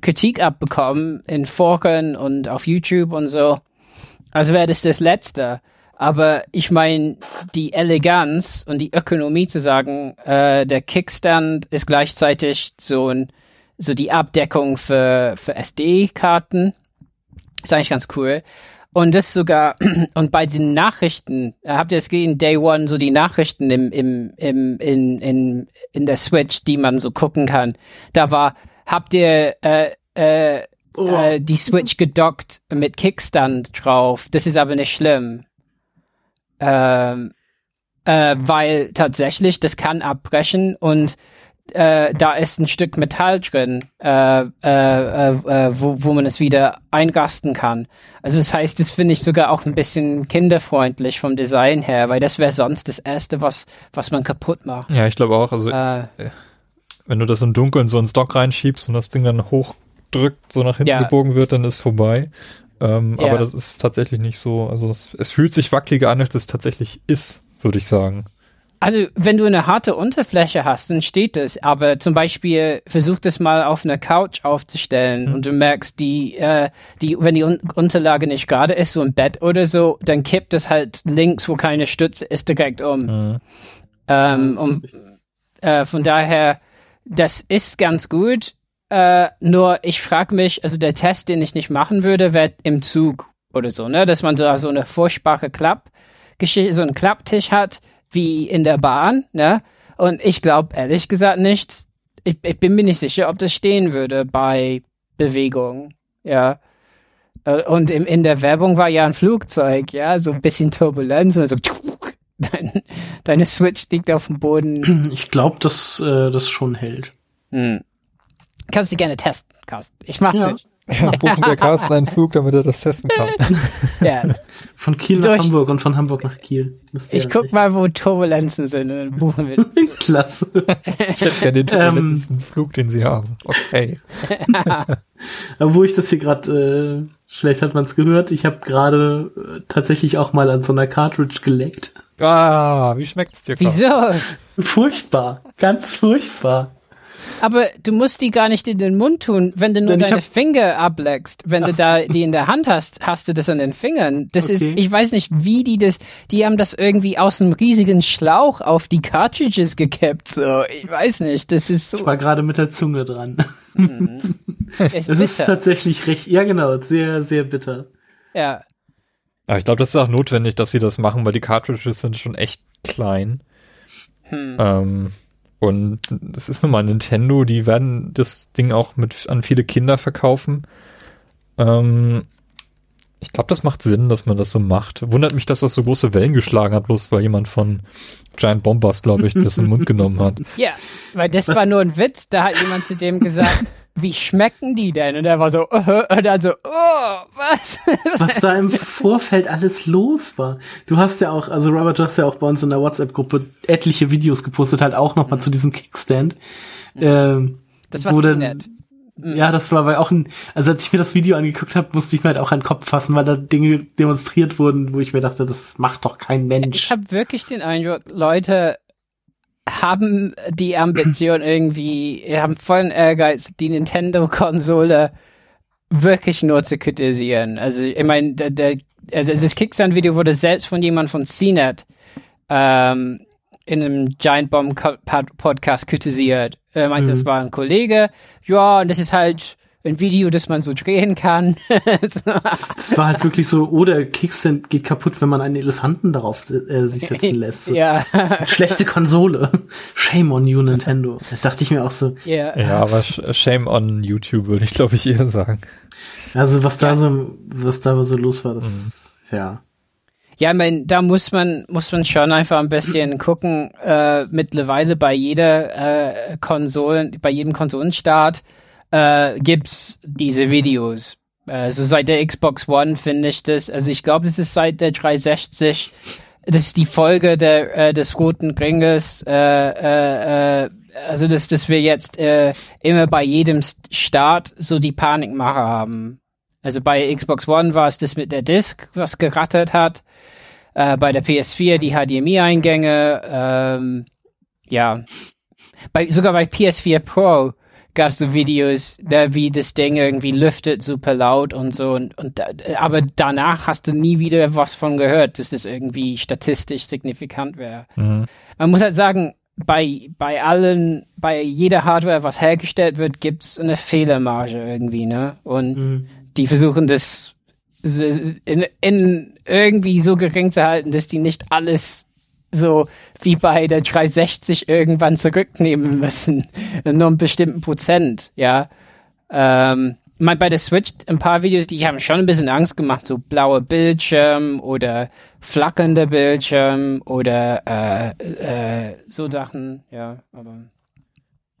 Kritik abbekommen in Foren und auf YouTube und so. Also wäre das das Letzte. Aber ich meine, die Eleganz und die Ökonomie zu sagen, äh, der Kickstand ist gleichzeitig so ein, so die Abdeckung für, für SD-Karten. Ist eigentlich ganz cool. Und das sogar, und bei den Nachrichten, habt ihr es gesehen, Day One, so die Nachrichten im, im, im, in, in, in der Switch, die man so gucken kann. Da war, habt ihr äh, äh, oh. äh, die Switch gedockt mit Kickstand drauf. Das ist aber nicht schlimm. Ähm, äh, weil tatsächlich, das kann abbrechen und äh, da ist ein Stück Metall drin, äh, äh, äh, äh, wo, wo man es wieder einrasten kann. Also das heißt, das finde ich sogar auch ein bisschen kinderfreundlich vom Design her, weil das wäre sonst das Erste, was, was man kaputt macht. Ja, ich glaube auch. Also wenn du das im Dunkeln so ins Dock reinschiebst und das Ding dann hochdrückt, so nach hinten ja. gebogen wird, dann ist vorbei. Ähm, ja. Aber das ist tatsächlich nicht so. Also es, es fühlt sich wackeliger an, als es tatsächlich ist, würde ich sagen. Also, wenn du eine harte Unterfläche hast, dann steht es. Aber zum Beispiel versuch das mal auf einer Couch aufzustellen hm. und du merkst, die, äh, die, wenn die Un Unterlage nicht gerade ist, so ein Bett oder so, dann kippt es halt links, wo keine Stütze ist, direkt um. Hm. Ähm, um äh, von daher, das ist ganz gut. Äh, nur ich frage mich, also der Test, den ich nicht machen würde, wäre im Zug oder so, ne? Dass man da so eine furchtbare Klappgeschichte, so einen Klapptisch hat, wie in der Bahn, ne? Und ich glaube ehrlich gesagt nicht, ich, ich bin mir nicht sicher, ob das stehen würde bei Bewegung, ja. Äh, und im, in der Werbung war ja ein Flugzeug, ja, so ein bisschen Turbulenz und so dein, deine Switch liegt auf dem Boden. Ich glaube, dass äh, das schon hält. Hm. Kannst du gerne testen, Carsten. Ich mach's Ja. mit. Ja, buchen der Carsten einen Flug, damit er das testen kann. Ja. Von Kiel nach Durch- Hamburg und von Hamburg nach Kiel. Müsst Ich guck mal, wo Turbulenzen sind und dann buchen wir. Klasse. Ich hätte gerne den turbulentesten Flug, den sie haben. Okay. Aber wo ich das hier gerade, äh, vielleicht hat man es gehört, ich habe gerade äh, tatsächlich auch mal an so einer Cartridge geleckt. Ah, wie schmeckt's dir? Carsten? Wieso? Furchtbar. Ganz furchtbar. Aber du musst die gar nicht in den Mund tun, wenn du nur Denn ich deine hab- Finger ableckst. Wenn du da die in der Hand hast, hast du das an den Fingern. Das ist, Okay. ich weiß nicht, wie die das, die haben das irgendwie aus einem riesigen Schlauch auf die Cartridges gekippt. So, ich weiß nicht, das ist Ich so, war gerade mit der Zunge dran. ist Es ist bitter. tatsächlich recht, ja genau, sehr, sehr bitter. Ja, Aber ich glaube, das ist auch notwendig, dass sie das machen, weil die Cartridges sind schon echt klein. hm. Ähm, und es ist nun mal Nintendo, die werden das Ding auch mit an viele Kinder verkaufen. Ähm, ich glaube, das macht Sinn, dass man das so macht. Wundert mich, dass das so große Wellen geschlagen hat, bloß weil jemand von Giant Bombers, glaube ich, das in den Mund genommen hat. ja, weil das war nur ein Witz. Da hat jemand zu dem gesagt, wie schmecken die denn? Und er war so, uh, und dann so, oh, was? Was da im Vorfeld alles los war. Du hast ja auch, also Robert, du hast ja auch bei uns in der WhatsApp-Gruppe etliche Videos gepostet, halt auch nochmal zu diesem Kickstand. Ähm, Das war so nett. Ja, das war weil auch ein, also als ich mir das Video angeguckt habe, musste ich mir halt auch einen Kopf fassen, weil da Dinge demonstriert wurden, wo ich mir dachte, das macht doch kein Mensch. Ich habe wirklich den Eindruck, Leute haben die Ambition irgendwie, haben vollen Ehrgeiz, die Nintendo-Konsole wirklich nur zu kritisieren. Also ich meine, der, der, also das Kickstand-Video wurde selbst von jemand von CNET ähm, in einem Giant Bomb Podcast kritisiert. Er meinte, das war ein Kollege. Ja, und das ist halt ein Video, das man so drehen kann. Das war halt wirklich so, oder Kickstand geht kaputt, wenn man einen Elefanten darauf äh, sich setzen lässt. Ja, Schlechte Konsole. Shame on you, Nintendo. Da dachte ich mir auch so, ja. Ja, aber sh- shame on YouTube, würde ich, glaube ich, eher sagen. also was da so, was da so los war, das, ja. Ja, ich da muss man, muss man schon einfach ein bisschen gucken, äh, mittlerweile bei jeder äh, Konsolen, bei jedem Konsolenstart äh, gibt's diese Videos. Also seit der Xbox One finde ich das, also ich glaube, das ist seit der 360, das ist die Folge der, äh, des Roten Ringes, äh, äh, äh, also dass, dass wir jetzt äh, immer bei jedem Start so die Panikmache haben. Also bei Xbox One war es das mit der Disk, was gerattert hat. Äh, bei der PS4 die HDMI-Eingänge. Ähm, ja. Bei, sogar bei PS4 Pro gab es so Videos, ne, wie das Ding irgendwie lüftet super laut und so. Und, und da, aber danach hast du nie wieder was von gehört, dass das irgendwie statistisch signifikant wäre. Mhm. Man muss halt sagen, bei, bei allen, bei jeder Hardware, was hergestellt wird, gibt's eine Fehlermarge irgendwie, ne? Und Mhm. die versuchen das in, in irgendwie so gering zu halten, dass die nicht alles so wie bei der 360 irgendwann zurücknehmen müssen. Nur einen bestimmten Prozent, ja. Ähm, mal bei der Switch, ein paar Videos, die haben schon ein bisschen Angst gemacht, so blauer Bildschirm oder flackernder Bildschirm oder äh, äh, so Sachen, ja, aber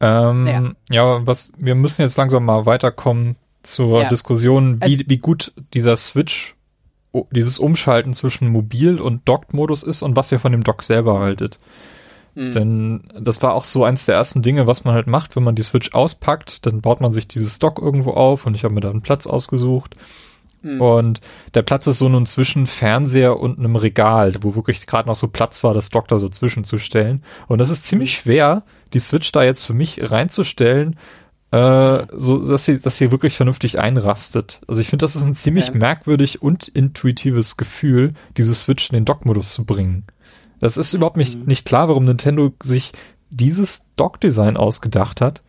Ähm, Ja. ja. was, wir müssen jetzt langsam mal weiterkommen zur Ja. Diskussion, wie, Also- wie gut dieser Switch, dieses Umschalten zwischen Mobil- und Docked-Modus ist und was ihr von dem Dock selber haltet. hm. Denn das war auch so eins der ersten Dinge, was man halt macht, wenn man die Switch auspackt, dann baut man sich dieses Dock irgendwo auf und ich habe mir da einen Platz ausgesucht. Mhm. Und der Platz ist so nun zwischen Fernseher und einem Regal, wo wirklich gerade noch so Platz war, das Dock da so zwischenzustellen. Und das ist ziemlich schwer, die Switch da jetzt für mich reinzustellen, äh, so dass sie, dass sie wirklich vernünftig einrastet. Also ich finde, das ist ein ziemlich Ja. merkwürdig und intuitives Gefühl, diese Switch in den Dock-Modus zu bringen. Das ist überhaupt nicht, nicht klar, warum Nintendo sich dieses Dock-Design ausgedacht hat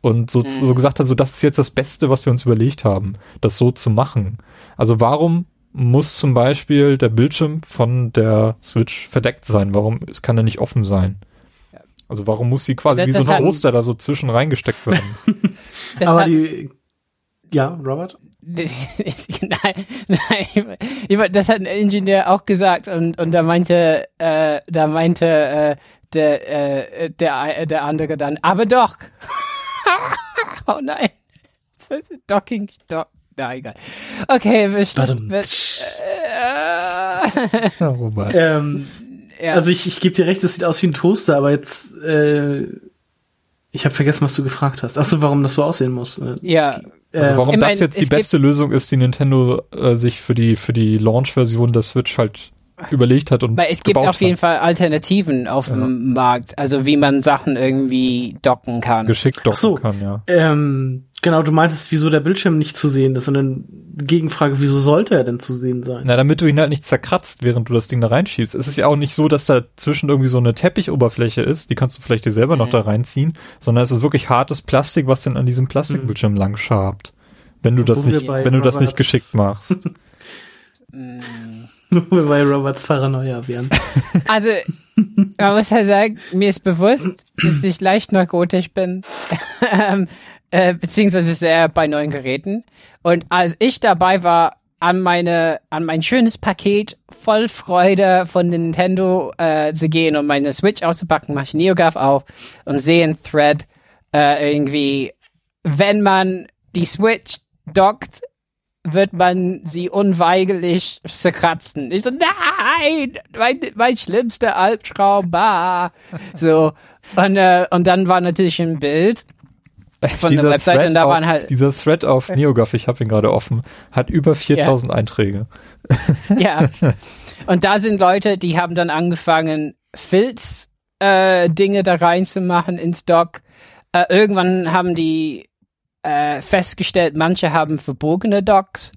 und so, Mhm. so gesagt hat, so das ist jetzt das Beste, was wir uns überlegt haben, das so zu machen. Also warum muss zum Beispiel der Bildschirm von der Switch verdeckt sein? Warum es kann er nicht offen sein? Also warum muss sie quasi Das- wie so das ein hat- Roster da so zwischen reingesteckt werden? Das Aber hat- die, ja, Robert? nein, nein, ich- das hat ein Ingenieur auch gesagt und, und da meinte, äh, da meinte äh, der, äh, der, der andere dann, aber doch. oh nein. Das ist Docking, Dock. Na, egal. Okay, wir, wir, äh, Robert. Ähm, ja. Also ich, ich gebe dir recht, es sieht aus wie ein Toaster, aber jetzt, äh, ich habe vergessen, was du gefragt hast. Achso, warum das so aussehen muss. Äh, ja, Also äh, warum ich das mein, jetzt die beste Lösung ist, die Nintendo äh, sich für die für die Launch-Version der Switch halt überlegt hat und Weil es gibt auf jeden hat. Fall Alternativen auf dem Markt, also wie man Sachen irgendwie docken kann. geschickt docken so. kann, ja. ähm, genau, du meintest, wieso der Bildschirm nicht zu sehen ist, sondern Gegenfrage, wieso sollte er denn zu sehen sein? Na, damit du ihn halt nicht zerkratzt, während du das Ding da reinschiebst. Es ist ja auch nicht so, dass da zwischen irgendwie so eine Teppichoberfläche ist, die kannst du vielleicht dir selber noch Mhm. da reinziehen, sondern es ist wirklich hartes Plastik, was dann an diesem Plastikbildschirm lang schabt. Wenn du das Wo nicht, wenn du das nicht geschickt machst. Mm. Wo wir bei Roberts Paranoia wären. Also, man muss ja sagen, mir ist bewusst, dass ich leicht neurotisch bin, ähm, äh, beziehungsweise sehr bei neuen Geräten. Und als ich dabei war, an meine, an mein schönes Paket voll Freude von Nintendo äh, zu gehen und meine Switch auszupacken, mache ich NeoGAF auf und sehe einen Thread äh, irgendwie, wenn man die Switch dockt, wird man sie unweigerlich zerkratzen. Ich so, nein, mein, mein schlimmster Albtraum, bah. So, und, äh, und dann war natürlich ein Bild von der Dieser Website Thread und da auf, waren halt, dieser Thread auf NeoGAF, ich habe ihn gerade offen, hat über 4000 Einträge. ja. Und da sind Leute, die haben dann angefangen, Filz, äh, Dinge da reinzumachen ins Dock. Äh, irgendwann haben die äh, festgestellt, manche haben verbogene Docks.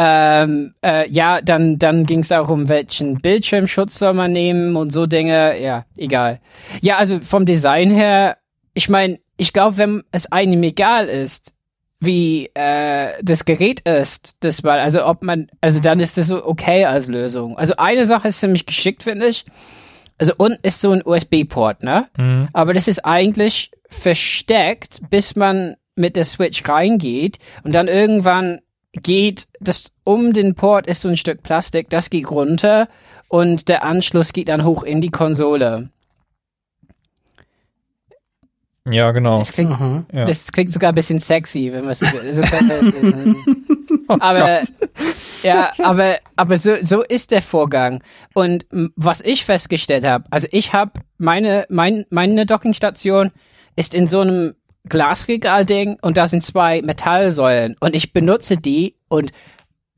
Ähm, äh, ja, dann, dann ging es auch um welchen Bildschirmschutz soll man nehmen und so Dinge. Ja, egal. Ja, also vom Design her, ich meine, ich glaube, wenn es einem egal ist, wie äh, das Gerät ist, das war, also ob man, also dann ist das so okay als Lösung. Also eine Sache ist ziemlich geschickt, finde ich. Also unten ist so ein USB-Port, ne? Mhm. Aber das ist eigentlich versteckt, bis man mit der Switch reingeht und dann irgendwann geht das um den Port ist so ein Stück Plastik, das geht runter und der Anschluss geht dann hoch in die Konsole. Ja, genau. Das klingt, Mhm. Ja. das klingt sogar ein bisschen sexy, wenn man so, so äh, aber ja, aber aber so so ist der Vorgang und was ich festgestellt habe, also ich habe meine mein, meine Dockingstation ist in so einem Glasregalding und da sind zwei Metallsäulen und ich benutze die und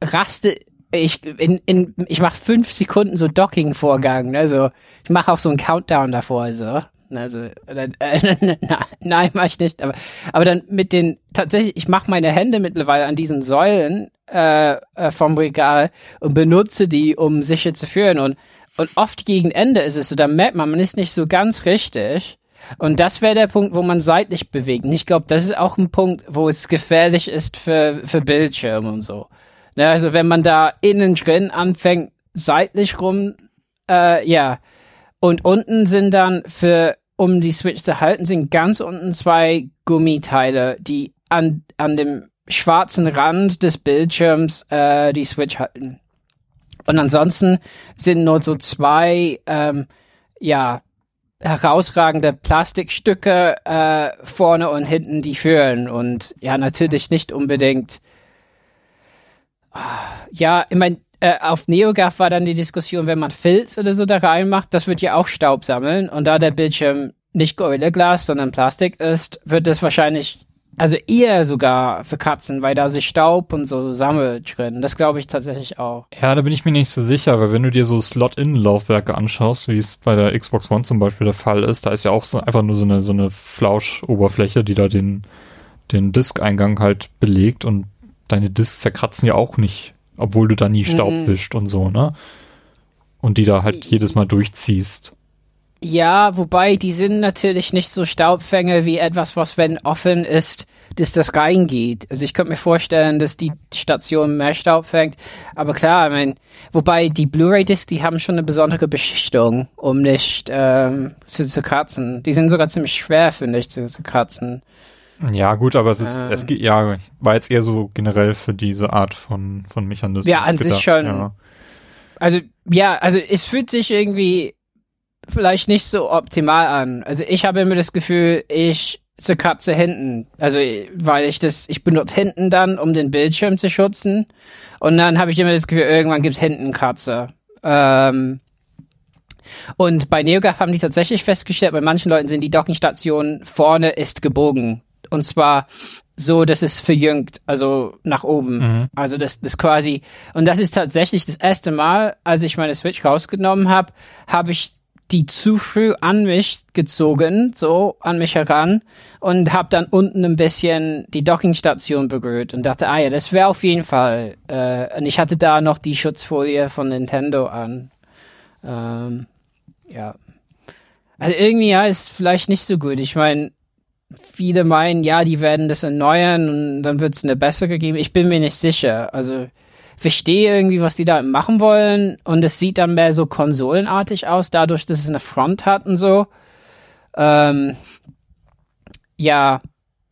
raste ich in, in ich mache fünf Sekunden so Docking-Vorgang, also ich mache auch so einen Countdown davor, so. Also dann, äh, nein, mach ich nicht. Aber, aber dann mit den tatsächlich, ich mache meine Hände mittlerweile an diesen Säulen äh, äh, vom Regal und benutze die, um sicher zu führen. Und und oft gegen Ende ist es so, da merkt man, man ist nicht so ganz richtig. Und das wäre der Punkt, wo man seitlich bewegt. Und ich glaube, das ist auch ein Punkt, wo es gefährlich ist für für Bildschirme und so. Ne, also wenn man da innen drin anfängt, seitlich rum, äh, ja. Und unten sind dann für, um die Switch zu halten, sind ganz unten zwei Gummiteile, die an, an dem schwarzen Rand des Bildschirms äh, die Switch halten. Und ansonsten sind nur so zwei, ähm, ja, herausragende Plastikstücke äh, vorne und hinten, die führen. Und ja, natürlich nicht unbedingt. Ah, Ja, ich meine, äh, auf NeoGAF war dann die Diskussion, wenn man Filz oder so da reinmacht, das wird ja auch Staub sammeln. Und da der Bildschirm nicht Gorilla Glas, sondern Plastik ist, wird das wahrscheinlich, also eher sogar für Katzen, weil da sich Staub und so sammelt drin. Das glaube ich tatsächlich auch. Ja, da bin ich mir nicht so sicher, weil wenn du dir so Slot-In-Laufwerke anschaust, wie es bei der Xbox One zum Beispiel der Fall ist, da ist ja auch so einfach nur so eine, so eine Flauschoberfläche, die da den, den Disk-Eingang halt belegt und deine Disks zerkratzen ja auch nicht, obwohl du da nie Staub Mhm. wischt und so, ne? Und die da halt jedes Mal durchziehst. Ja, wobei die sind natürlich nicht so Staubfänger wie etwas, was wenn offen ist, dass das reingeht. Also ich könnte mir vorstellen, dass die Station mehr Staub fängt. Aber klar, ich meine, wobei die Blu-ray-Discs, die haben schon eine besondere Beschichtung, um nicht ähm, zu, zu kratzen. Die sind sogar ziemlich schwer, finde ich, zu, zu kratzen. Ja, gut, aber es ist, ähm, es geht, ja, war jetzt eher so generell für diese Art von, von Mechanismus. Ja, an gedacht, sich schon. Ja. Also, ja, also es fühlt sich irgendwie vielleicht nicht so optimal an. Also ich habe immer das Gefühl, ich zerkratze hinten. Also weil ich das, ich benutze hinten dann, um den Bildschirm zu schützen. Und dann habe ich immer das Gefühl, irgendwann gibt's hinten Kratzer. Ähm, und bei NeoGAF haben die tatsächlich festgestellt, bei manchen Leuten sind die Dockingstation vorne ist gebogen. Und zwar so, dass es verjüngt, also nach oben. Mhm. Also das, das quasi, und das ist tatsächlich das erste Mal, als ich meine Switch rausgenommen habe, habe ich die zu früh an mich gezogen, so an mich heran und habe dann unten ein bisschen die Dockingstation berührt und dachte, ah ja, das wäre auf jeden Fall. Äh, und ich hatte da noch die Schutzfolie von Nintendo an. Ähm, ja. Also irgendwie ja, ist vielleicht nicht so gut. Ich meine, viele meinen, ja, die werden das erneuern und dann wird es eine bessere geben. Ich bin mir nicht sicher. Also verstehe irgendwie, was die da machen wollen und es sieht dann mehr so konsolenartig aus, dadurch, dass es eine Front hat und so. Ähm, ja,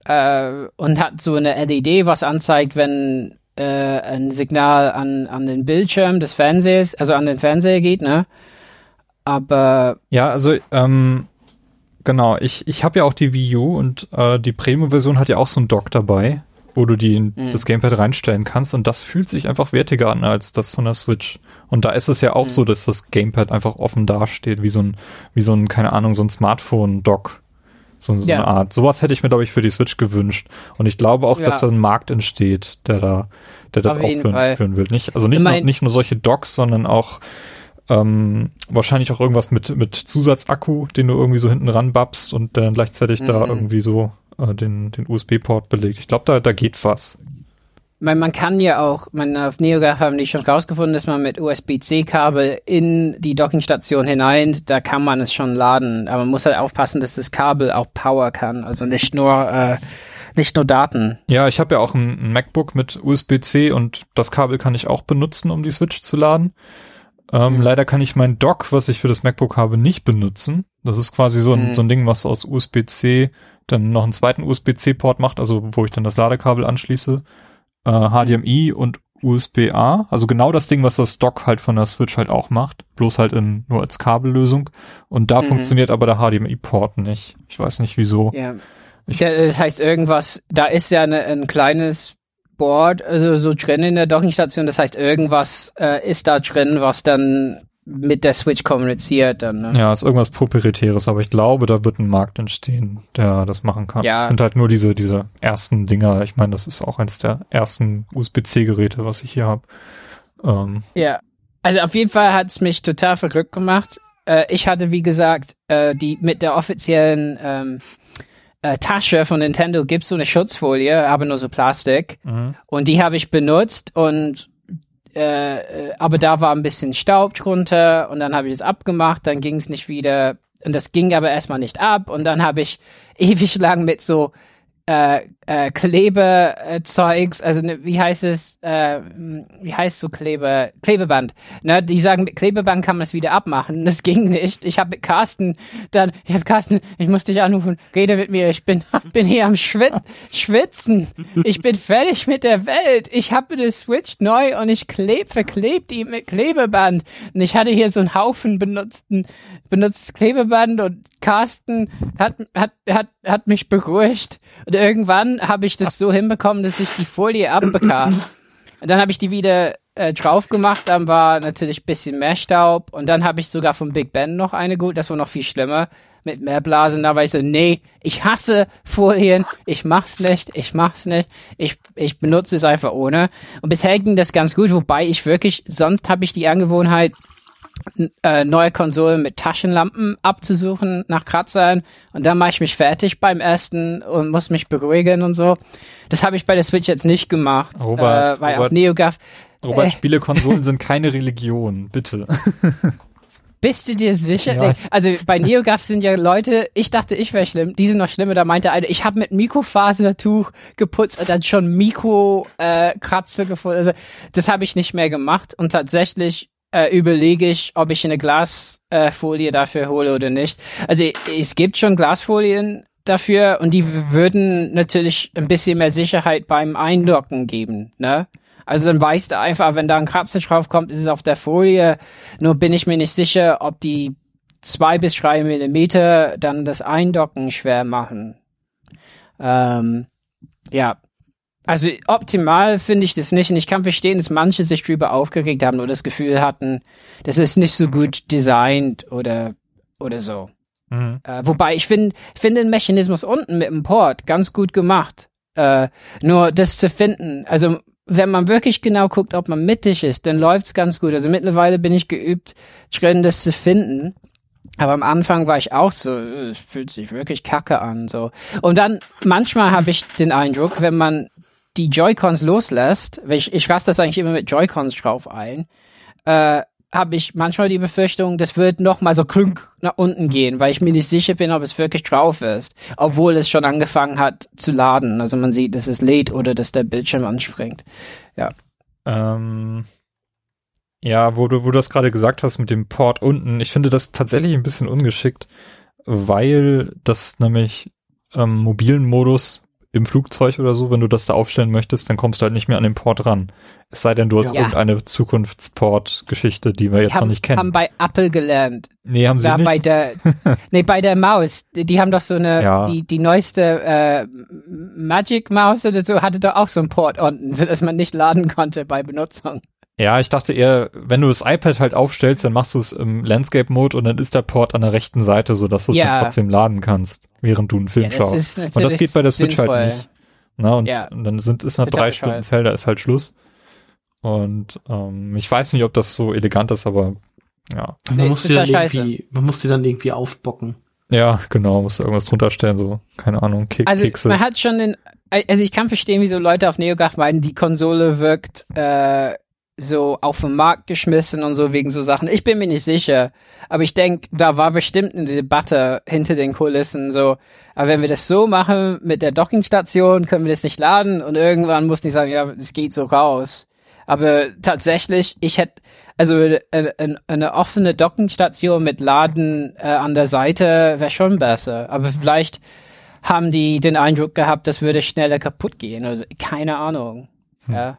äh, und hat so eine LED, was anzeigt, wenn äh, ein Signal an, an den Bildschirm des Fernsehers, also an den Fernseher geht, ne? Aber. Ja, also, ähm, genau, ich, ich habe ja auch die Wii U und äh, die Premium-Version hat ja auch so ein Dock dabei wo du die, mhm. das Gamepad reinstellen kannst und das fühlt sich einfach wertiger an als das von der Switch. Und da ist es ja auch mhm. so, dass das Gamepad einfach offen dasteht, wie so ein, wie so ein, keine Ahnung, so ein Smartphone-Dock. So, so ja. eine Art. Sowas hätte ich mir, glaube ich, für die Switch gewünscht. Und ich glaube auch, ja. dass da ein Markt entsteht, der da, der das Auf auch führen, führen, will. Nicht, also nicht, nur, nicht nur solche Docks, sondern auch ähm, wahrscheinlich auch irgendwas mit, mit Zusatzakku, den du irgendwie so hinten ran babst und dann gleichzeitig mhm. da irgendwie so äh, den, den USB-Port belegt. Ich glaube, da, da geht was. Man, man kann ja auch, man auf NeoGAF haben die schon rausgefunden, dass man mit USB-C-Kabel in die Dockingstation hinein, da kann man es schon laden. Aber man muss halt aufpassen, dass das Kabel auch Power kann, also nicht nur äh, nicht nur Daten. Ja, ich habe ja auch ein, ein MacBook mit USB-C und das Kabel kann ich auch benutzen, um die Switch zu laden. Ähm, mhm. Leider kann ich mein Dock, was ich für das MacBook habe, nicht benutzen. Das ist quasi so ein, mhm. so ein Ding, was aus USB-C dann noch einen zweiten USB-C-Port macht, also wo ich dann das Ladekabel anschließe, äh, HDMI und USB-A, also genau das Ding, was das Dock halt von der Switch halt auch macht, bloß halt in, nur als Kabellösung. Und da mhm. funktioniert aber der HDMI-Port nicht. Ich weiß nicht wieso. Ja. Ich, das heißt irgendwas, da ist ja eine, ein kleines Board, also so drin in der Dockingstation, das heißt irgendwas äh, ist da drin, was dann mit der Switch kommuniziert dann. Ne? Ja, ist irgendwas proprietäres, aber ich glaube, da wird ein Markt entstehen, der das machen kann. Ja. sind halt nur diese, diese ersten Dinger. Ich meine, das ist auch eins der ersten USB-C-Geräte, was ich hier habe. Ähm. Ja, also auf jeden Fall hat es mich total verrückt gemacht. Äh, ich hatte, wie gesagt, äh, die mit der offiziellen ähm, äh, Tasche von Nintendo gibt so eine Schutzfolie, aber nur so Plastik. Mhm. Und die habe ich benutzt und äh, äh, aber da war ein bisschen Staub drunter und dann habe ich es abgemacht, dann ging es nicht wieder und das ging aber erstmal nicht ab und dann habe ich ewig lang mit so äh, äh, Klebezeugs, also ne, wie heißt es, äh, wie heißt so Klebe, Klebeband. Ne, die sagen, mit Klebeband kann man es wieder abmachen. Das ging nicht. Ich habe mit Carsten dann, ich habe Carsten, ich muss dich anrufen, rede mit mir, ich bin, bin hier am Schwit Schwitzen. Ich bin fertig mit der Welt. Ich habe eine Switch neu und ich kleb, verkleb die mit Klebeband. Und ich hatte hier so einen Haufen benutzten, benutztes Klebeband und Carsten hat, hat, hat, hat mich beruhigt. Und irgendwann habe ich das so hinbekommen, dass ich die Folie abbekam. Und dann habe ich die wieder äh, drauf gemacht, dann war natürlich bisschen mehr Staub. Und dann habe ich sogar vom Big Ben noch eine gut, das war noch viel schlimmer, mit mehr Blasen, da war ich so, nee, ich hasse Folien, ich mach's nicht, ich mach's nicht, ich, ich benutze es einfach ohne. Und bisher ging das ganz gut, wobei ich wirklich, sonst habe ich die Angewohnheit, äh, neue Konsolen mit Taschenlampen abzusuchen nach Kratzern und dann mache ich mich fertig beim ersten und muss mich beruhigen und so. Das habe ich bei der Switch jetzt nicht gemacht, Robert, äh, weil Robert, auf NeoGAF Robert, äh, Spielekonsolen sind keine Religion, bitte. Bist du dir sicher? Ja. Also bei NeoGAF sind ja Leute, ich dachte, ich wäre schlimm, die sind noch schlimmer, da meinte einer, ich habe mit Mikrofasertuch geputzt und dann schon Mikrokratzer äh, Kratzer gefunden. Also das habe ich nicht mehr gemacht und tatsächlich äh, überlege ich, ob ich eine Glasfolie äh, dafür hole oder nicht. Also es gibt schon Glasfolien dafür und die würden natürlich ein bisschen mehr Sicherheit beim Eindocken geben, ne? Also dann weißt du einfach, wenn da ein Kratzer drauf kommt, ist es auf der Folie. Nur bin ich mir nicht sicher, ob die zwei bis drei Millimeter dann das Eindocken schwer machen. Ähm, ja. Also optimal finde ich das nicht und ich kann verstehen, dass manche sich drüber aufgeregt haben oder das Gefühl hatten, das ist nicht so gut designt oder, oder so. Mhm. Äh, wobei ich finde finde den Mechanismus unten mit dem Port ganz gut gemacht. Äh, nur das zu finden, also wenn man wirklich genau guckt, ob man mittig ist, dann läuft's ganz gut. Also mittlerweile bin ich geübt, drin das zu finden. Aber am Anfang war ich auch so, es fühlt sich wirklich kacke an, so. Und dann, manchmal habe ich den Eindruck, wenn man die Joy-Cons loslässt, ich, ich raste das eigentlich immer mit Joy-Cons drauf ein, äh, habe ich manchmal die Befürchtung, das wird noch mal so klunk nach unten gehen, weil ich mir nicht sicher bin, ob es wirklich drauf ist, obwohl es schon angefangen hat zu laden. Also man sieht, dass es lädt oder dass der Bildschirm anspringt. Ähm, ja, wo du, wo du das gerade gesagt hast mit dem Port unten, ich finde das tatsächlich ein bisschen ungeschickt, weil das nämlich ähm, mobilen Modus im Flugzeug oder so, wenn du das da aufstellen möchtest, dann kommst du halt nicht mehr an den Port ran. Es sei denn, du hast Ja. irgendeine Zukunftsport-Geschichte, die wir jetzt noch haben, nicht kennen. haben bei Apple gelernt. nee, haben sie Da bei nicht. der, nee, bei der Maus, die, die haben doch so eine, Ja. die, die neueste äh, Magic Maus oder so hatte doch auch so einen Port unten, so dass man nicht laden konnte bei Benutzung. Ja, ich dachte eher, wenn du das iPad halt aufstellst, dann machst du es im Landscape-Mode und dann ist der Port an der rechten Seite, sodass du es Ja. dann trotzdem laden kannst, während du einen Film Ja, das schaust. Und das geht bei der Switch sinnvoll. halt nicht. Na, und, Ja. und dann sind ist nach drei Stunden bescheuert. Zelda ist halt Schluss. Und ähm, ich weiß nicht, ob das so elegant ist, aber ja. Man Nee, muss die dann irgendwie, man muss die dann irgendwie aufbocken. Ja, genau, musst du irgendwas drunter stellen, so, keine Ahnung, Ke Also Kekse. man hat schon den, also ich kann verstehen, wieso Leute auf NeoGAF meinen, die Konsole wirkt äh, so auf den Markt geschmissen und so wegen so Sachen. Ich bin mir nicht sicher, aber ich denke, da war bestimmt eine Debatte hinter den Kulissen so. Aber wenn wir das so machen mit der Dockingstation, können wir das nicht laden und irgendwann muss ich sagen, ja, es geht so raus. Aber tatsächlich, ich hätte also eine, eine, offene Dockingstation mit Laden äh, an der Seite wäre schon besser. Aber vielleicht haben die den Eindruck gehabt, das würde schneller kaputt gehen. Also keine Ahnung. Ja.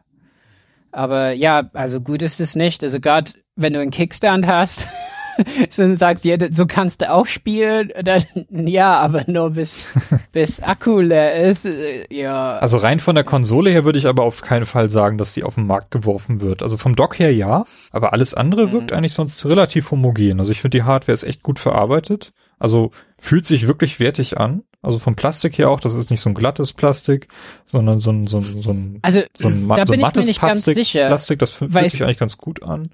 Aber ja, also gut ist es nicht. Also gerade wenn du einen Kickstand hast, so sagst ja, so kannst du auch spielen, dann ja, aber nur bis bis Akku leer ist. äh, Ja. Also rein von der Konsole her würde ich aber auf keinen Fall sagen, dass die auf den Markt geworfen wird. Also vom Dock her ja, aber alles andere Mhm. wirkt eigentlich sonst relativ homogen. Also ich finde die Hardware ist echt gut verarbeitet. Also fühlt sich wirklich wertig an. Also vom Plastik her auch, das ist nicht so ein glattes Plastik, sondern so ein, so ein, so ein, Also so ein, da so bin ich mir mattes nicht ganz Plastik, sicher. Plastik, das fühlt sich eigentlich ganz gut an.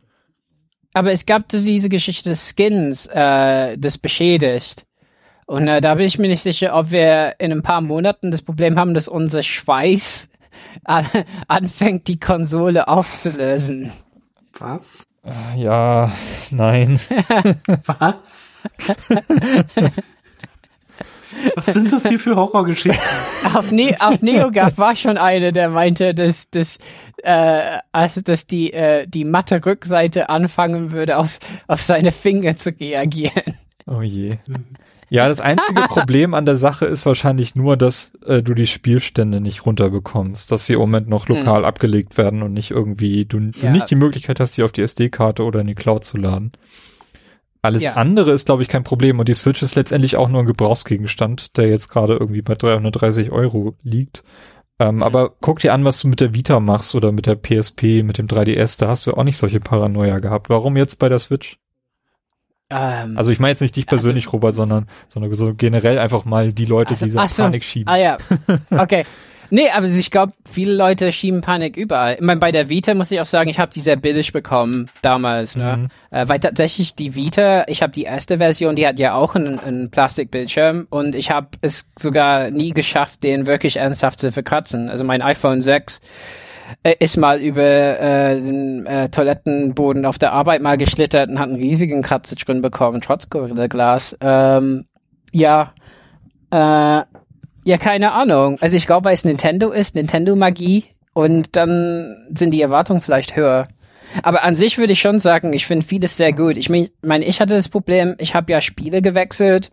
Aber es gab diese Geschichte des Skins, äh, das beschädigt. Und äh, da bin ich mir nicht sicher, ob wir in ein paar Monaten das Problem haben, dass unser Schweiß an, anfängt, die Konsole aufzulösen. Was? Äh, Ja, nein. Was? Was sind das hier für Horrorgeschichten? Auf, ne auf NeoGAF war schon eine, der meinte, dass, dass, äh, also, dass die, äh, die matte Rückseite anfangen würde, auf, auf seine Finger zu reagieren. Oh je. Ja, das einzige Problem an der Sache ist wahrscheinlich nur, dass äh, du die Spielstände nicht runterbekommst, dass sie im Moment noch lokal abgelegt werden und nicht irgendwie, du, du Ja. nicht die Möglichkeit hast, sie auf die SD-Karte oder in die Cloud zu laden. Alles Ja. andere ist, glaube ich, kein Problem und die Switch ist letztendlich auch nur ein Gebrauchsgegenstand, der jetzt gerade irgendwie bei 330 Euro liegt. Ähm, Aber guck dir an, was du mit der Vita machst oder mit der PSP, mit dem 3DS, da hast du auch nicht solche Paranoia gehabt. Warum jetzt bei der Switch? Ähm, Also ich meine jetzt nicht dich persönlich, Robert, sondern, sondern so generell einfach mal die Leute, Also- die so. Panik schieben. Ah ja, okay. Nee, aber ich glaube, viele Leute schieben Panik überall. Ich meine, bei der Vita muss ich auch sagen, ich habe die sehr billig bekommen damals, ne? Mhm. Äh, weil tatsächlich die Vita, ich habe die erste Version, die hat ja auch einen, einen Plastikbildschirm und ich habe es sogar nie geschafft, den wirklich ernsthaft zu verkratzen. Also mein iPhone 6 äh, ist mal über äh, den äh, Toilettenboden auf der Arbeit mal geschlittert und hat einen riesigen Kratzer drin bekommen, trotz Gorilla Glas. Ähm, ja, äh, ja, keine Ahnung. Also ich glaube, weil es Nintendo ist, Nintendo-Magie und dann sind die Erwartungen vielleicht höher. Aber an sich würde ich schon sagen, ich finde vieles sehr gut. Ich meine, ich hatte das Problem, ich habe ja Spiele gewechselt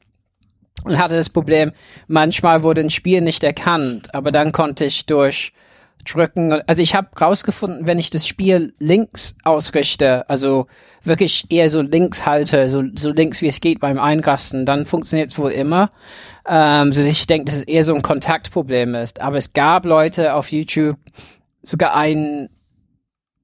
und hatte das Problem, manchmal wurde ein Spiel nicht erkannt, aber dann konnte ich durch drücken, also ich habe rausgefunden, wenn ich das Spiel links ausrichte, also wirklich eher so links halte, so, so links wie es geht beim Einrasten, dann funktioniert es wohl immer. Ähm, so ich denke, dass es eher so ein Kontaktproblem ist. Aber es gab Leute auf YouTube, sogar ein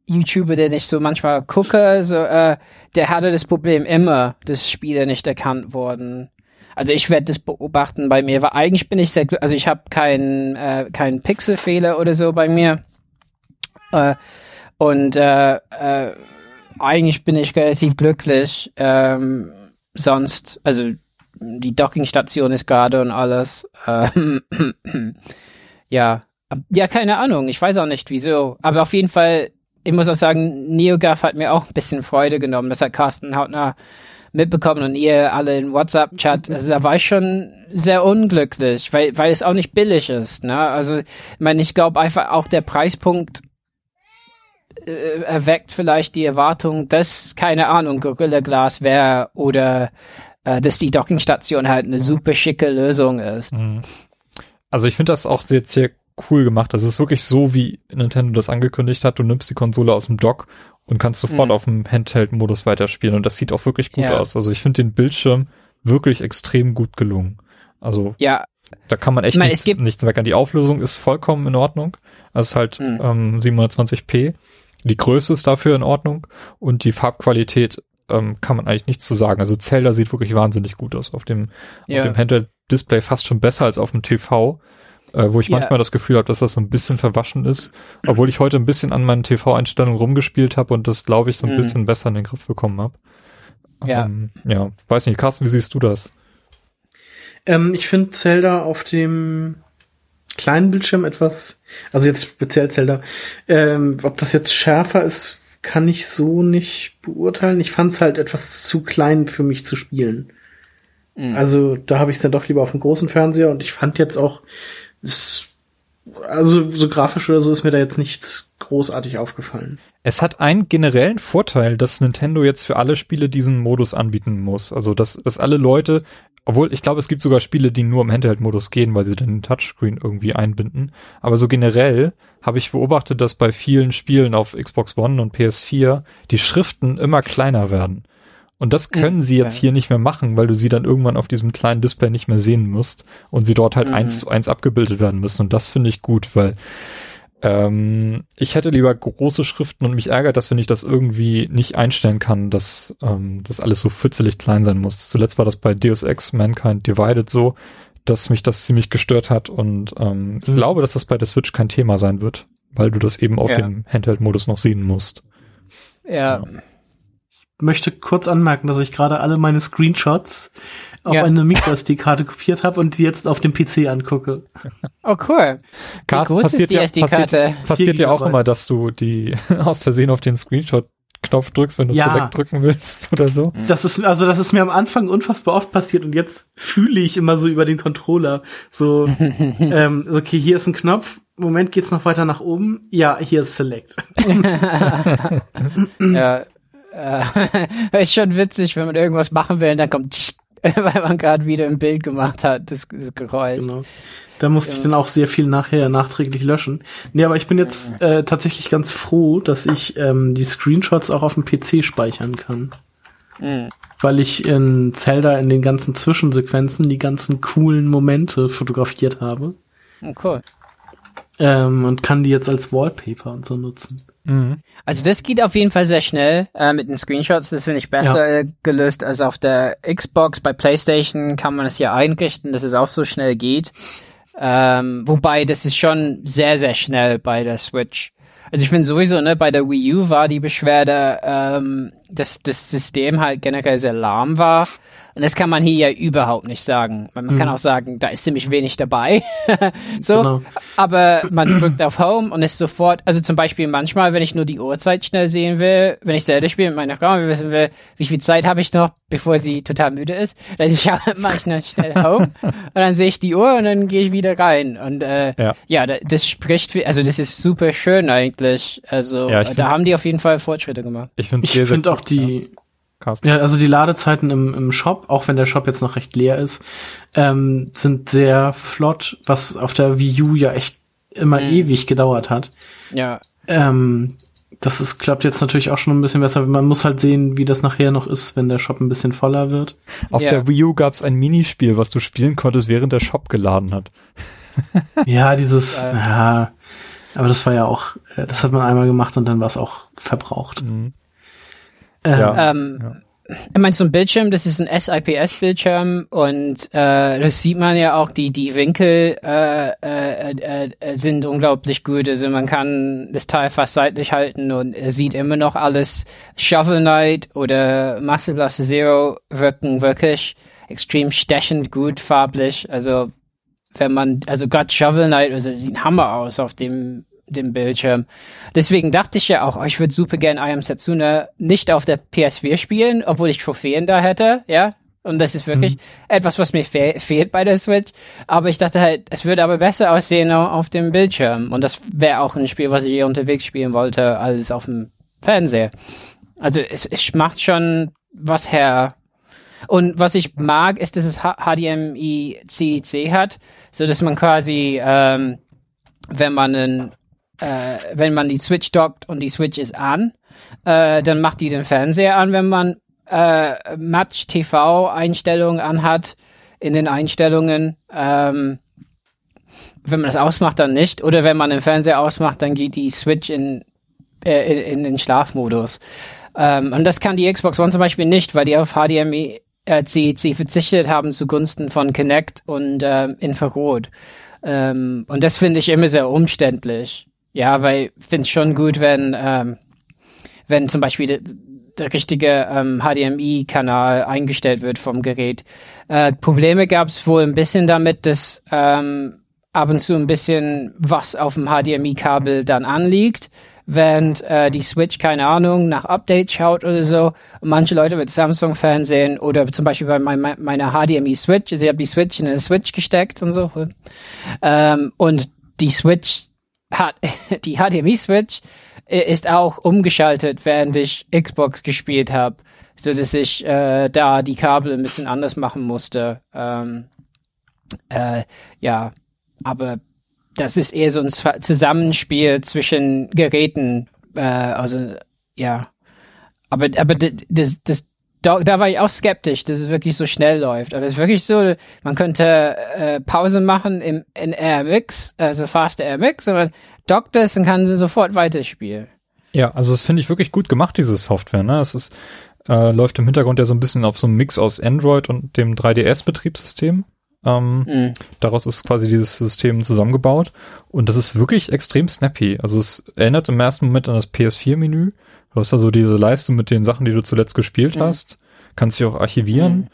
YouTuber, den ich so manchmal gucke, so, äh, der hatte das Problem immer, dass Spiele nicht erkannt wurden. Also ich werde das beobachten bei mir, weil eigentlich bin ich sehr, also ich habe keinen äh, keinen Pixelfehler oder so bei mir. Äh, und äh, äh, eigentlich bin ich relativ glücklich. Ähm, sonst, also die Dockingstation ist gerade und alles. Ähm, ja, ja, keine Ahnung. Ich weiß auch nicht wieso. Aber auf jeden Fall ich muss auch sagen, NeoGAF hat mir auch ein bisschen Freude genommen. Das hat Carsten Hautner mitbekommen und ihr alle in WhatsApp-Chat. Also da war ich schon sehr unglücklich, weil, weil es auch nicht billig ist. Ne? Also, ich meine, ich glaube einfach auch der Preispunkt äh, erweckt vielleicht die Erwartung, dass, keine Ahnung, Gorilla Glass wäre oder äh, dass die Dockingstation halt eine super schicke Lösung ist. Mhm. Also ich finde das auch sehr, sehr cool gemacht. Das ist wirklich so, wie Nintendo das angekündigt hat. Du nimmst die Konsole aus dem Dock und kannst sofort mhm. auf dem Handheld-Modus weiterspielen. Und das sieht auch wirklich gut ja. aus. Also ich finde den Bildschirm wirklich extrem gut gelungen. Also ja. da kann man echt meine, nichts, nichts meckern. Die Auflösung ist vollkommen in Ordnung. Es ist halt mhm. ähm, 720p. Die Größe ist dafür in Ordnung und die Farbqualität ähm, kann man eigentlich nichts zu sagen. Also Zelda sieht wirklich wahnsinnig gut aus auf dem, ja. auf dem Handheld-Display, fast schon besser als auf dem TV äh, wo ich ja. manchmal das Gefühl habe, dass das so ein bisschen verwaschen ist, obwohl ich heute ein bisschen an meinen TV-Einstellungen rumgespielt habe und das, glaube ich, so ein mhm. bisschen besser in den Griff bekommen habe. Ja. Ähm, ja, weiß nicht, Carsten, wie siehst du das? Ähm, ich finde Zelda auf dem kleinen Bildschirm etwas, also jetzt speziell Zelda, ähm, ob das jetzt schärfer ist, kann ich so nicht beurteilen. Ich fand es halt etwas zu klein für mich zu spielen. Mhm. Also da habe ich es dann doch lieber auf dem großen Fernseher und ich fand jetzt auch ist, also so grafisch oder so ist mir da jetzt nichts großartig aufgefallen. Es hat einen generellen Vorteil, dass Nintendo jetzt für alle Spiele diesen Modus anbieten muss. Also dass, dass alle Leute, obwohl ich glaube, es gibt sogar Spiele, die nur im Handheld-Modus gehen, weil sie den Touchscreen irgendwie einbinden. Aber so generell habe ich beobachtet, dass bei vielen Spielen auf Xbox One und PS4 die Schriften immer kleiner werden. Und das können mhm, sie jetzt ja. hier nicht mehr machen, weil du sie dann irgendwann auf diesem kleinen Display nicht mehr sehen musst und sie dort halt mhm. eins zu eins abgebildet werden müssen. Und das finde ich gut, weil ähm, ich hätte lieber große Schriften und mich ärgert das, wenn ich das irgendwie nicht einstellen kann, dass ähm, das alles so fützelig klein sein muss. Zuletzt war das bei Deus Ex Mankind Divided so, dass mich das ziemlich gestört hat und ähm, mhm. ich glaube, dass das bei der Switch kein Thema sein wird, weil du das eben auf ja. dem Handheld-Modus noch sehen musst. ja. ja möchte kurz anmerken, dass ich gerade alle meine Screenshots auf ja. eine MicroSD-Karte kopiert habe und die jetzt auf dem PC angucke. Oh cool. Wie groß passiert ist die SD-Karte? Passiert, passiert dir auch immer, dass du die aus Versehen auf den Screenshot Knopf drückst, wenn du es ja. wegdrücken willst oder so. Das ist also das ist mir am Anfang unfassbar oft passiert und jetzt fühle ich immer so über den Controller so ähm, okay hier ist ein Knopf Moment geht's noch weiter nach oben ja hier ist Select ja äh, ist schon witzig, wenn man irgendwas machen will und dann kommt, weil man gerade wieder ein Bild gemacht hat, das, das Geräusch. Genau. Da musste ja. ich dann auch sehr viel nachher nachträglich löschen. Nee, aber ich bin jetzt äh, tatsächlich ganz froh, dass ich ähm, die Screenshots auch auf dem PC speichern kann. Mhm. Weil ich in Zelda in den ganzen Zwischensequenzen die ganzen coolen Momente fotografiert habe. Oh, cool. Ähm, und kann die jetzt als Wallpaper und so nutzen. Mhm. Also das geht auf jeden Fall sehr schnell äh, mit den Screenshots. Das finde ich besser ja. gelöst als auf der Xbox. Bei PlayStation kann man es ja einrichten, dass es auch so schnell geht. Ähm, wobei das ist schon sehr, sehr schnell bei der Switch. Also ich finde sowieso, ne, bei der Wii U war die Beschwerde, ähm, dass das System halt generell sehr lahm war. Und das kann man hier ja überhaupt nicht sagen. Man, man kann auch sagen, da ist ziemlich wenig dabei. so, Genau. aber man drückt auf Home und ist sofort, also zum Beispiel manchmal, wenn ich nur die Uhrzeit schnell sehen will, wenn ich Zelda spiele mit meiner Frau und wir wissen will, wie viel Zeit habe ich noch, bevor sie total müde ist, dann schaue mache ich noch schnell Home und dann sehe ich die Uhr und dann gehe ich wieder rein. Und äh, Ja. ja, da, das spricht, also das ist super schön eigentlich. Also Ja, äh, find- da haben die auf jeden Fall Fortschritte gemacht. Ich finde Ich finde auch die, Carsten. ja, also die Ladezeiten im, im Shop, auch wenn der Shop jetzt noch recht leer ist, ähm, sind sehr flott, was auf der Wii U ja echt immer ewig gedauert hat. Ja, Ähm, das ist, klappt jetzt natürlich auch schon ein bisschen besser. Man muss halt sehen, wie das nachher noch ist, wenn der Shop ein bisschen voller wird. Auf Ja. der Wii U gab es ein Minispiel, was du spielen konntest, während der Shop geladen hat. Ja, dieses, Äh. ja, aber das war ja auch, äh, das hat man einmal gemacht und dann war es auch verbraucht. Mhm. Ähm, Ja. ich meine, so ein Bildschirm, das ist ein SIPS-Bildschirm und äh, das sieht man ja auch, die, die Winkel äh, äh, äh, sind unglaublich gut. Also man kann das Teil fast seitlich halten und er sieht immer noch alles. Shovel Knight oder Master Blaster Zero wirken wirklich extrem stechend gut farblich. Also wenn man, also gerade Shovel Knight, also sieht Hammer aus auf dem, dem Bildschirm. Deswegen dachte ich ja auch, oh, ich würde super gern I Am Setsuna nicht auf der PS4 spielen, obwohl ich Trophäen da hätte, ja. Und das ist wirklich etwas, was mir fe fehlt bei der Switch. Aber ich dachte halt, es würde aber besser aussehen au- auf dem Bildschirm. Und das wäre auch ein Spiel, was ich hier unterwegs spielen wollte, als auf dem Fernseher. Also es, es macht schon was her. Und was ich mag, ist, dass es HDMI CIC hat, so dass man quasi, ähm, wenn man einen, äh, wenn man die Switch dockt und die Switch ist an, äh, dann macht die den Fernseher an, wenn man äh, Match TV Einstellungen anhat in den Einstellungen. Ähm, wenn man das ausmacht, dann nicht. Oder wenn man den Fernseher ausmacht, dann geht die Switch in, äh, in, in den Schlafmodus. Ähm, und das kann die Xbox One zum Beispiel nicht, weil die auf HDMI äh, CC verzichtet haben zugunsten von Kinect und äh, Infrarot. Ähm, und das finde ich immer sehr umständlich. Ja, weil ich finde es schon gut, wenn, ähm, wenn zum Beispiel der, der richtige ähm, HDMI-Kanal eingestellt wird vom Gerät. Äh, Probleme gab es wohl ein bisschen damit, dass ähm, ab und zu ein bisschen was auf dem HDMI-Kabel dann anliegt, während äh, die Switch, keine Ahnung, nach Updates schaut oder so. Und manche Leute mit Samsung-Fernsehen oder zum Beispiel bei mein, meiner HDMI-Switch, also ich habe die Switch in eine Switch gesteckt und so. Ähm, und die Switch hat, die HDMI-Switch äh, ist auch umgeschaltet, während ich Xbox gespielt habe, so dass ich äh, da die Kabel ein bisschen anders machen musste. Ähm, äh, ja, aber das ist eher so ein Zusammenspiel zwischen Geräten. Äh, also ja, aber aber das das da, da war ich auch skeptisch, dass es wirklich so schnell läuft. Aber es ist wirklich so, man könnte äh, Pause machen im in RMX, also Fast RMX, und man dockt es und kann sofort weiterspielen. Ja, also das finde ich wirklich gut gemacht, diese Software. Ne? Es ist, äh, läuft im Hintergrund ja so ein bisschen auf so einem Mix aus Android und dem 3DS-Betriebssystem. Ähm, Mhm. Daraus ist quasi dieses System zusammengebaut und das ist wirklich extrem snappy. Also es erinnert im ersten Moment an das PS4-Menü. Du hast da so diese Leiste mit den Sachen, die du zuletzt gespielt Mhm. hast. Kannst sie auch archivieren.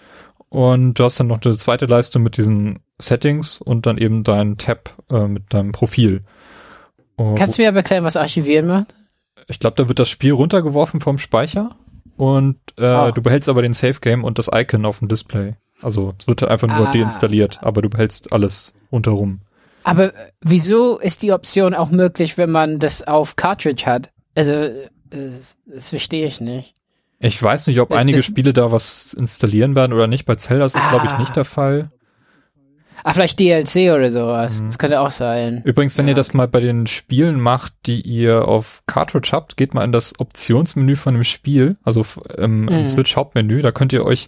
Und du hast dann noch eine zweite Leiste mit diesen Settings und dann eben deinen Tab äh, mit deinem Profil. Und Kannst du mir aber erklären, was Archivieren macht? ich glaube, da wird das Spiel runtergeworfen vom Speicher und äh, Ah. du behältst aber den Safe Game und das Icon auf dem Display. Also es wird einfach nur Ah. deinstalliert, aber du behältst alles rundherum. Aber äh, wieso ist die Option auch möglich, wenn man das auf Cartridge hat? Also, das verstehe ich nicht. Ich weiß nicht, ob Das- einige das- Spiele da was installieren werden oder nicht. Bei Zelda ist das, glaube ich, Ah. nicht der Fall. Ah, vielleicht DLC oder sowas. Mhm. Das könnte auch sein. Übrigens, wenn Ja, ihr das mal bei den Spielen macht, die ihr auf Cartridge habt, geht mal in das Optionsmenü von dem Spiel, also f- im, Mhm. Switch Hauptmenü, da könnt ihr euch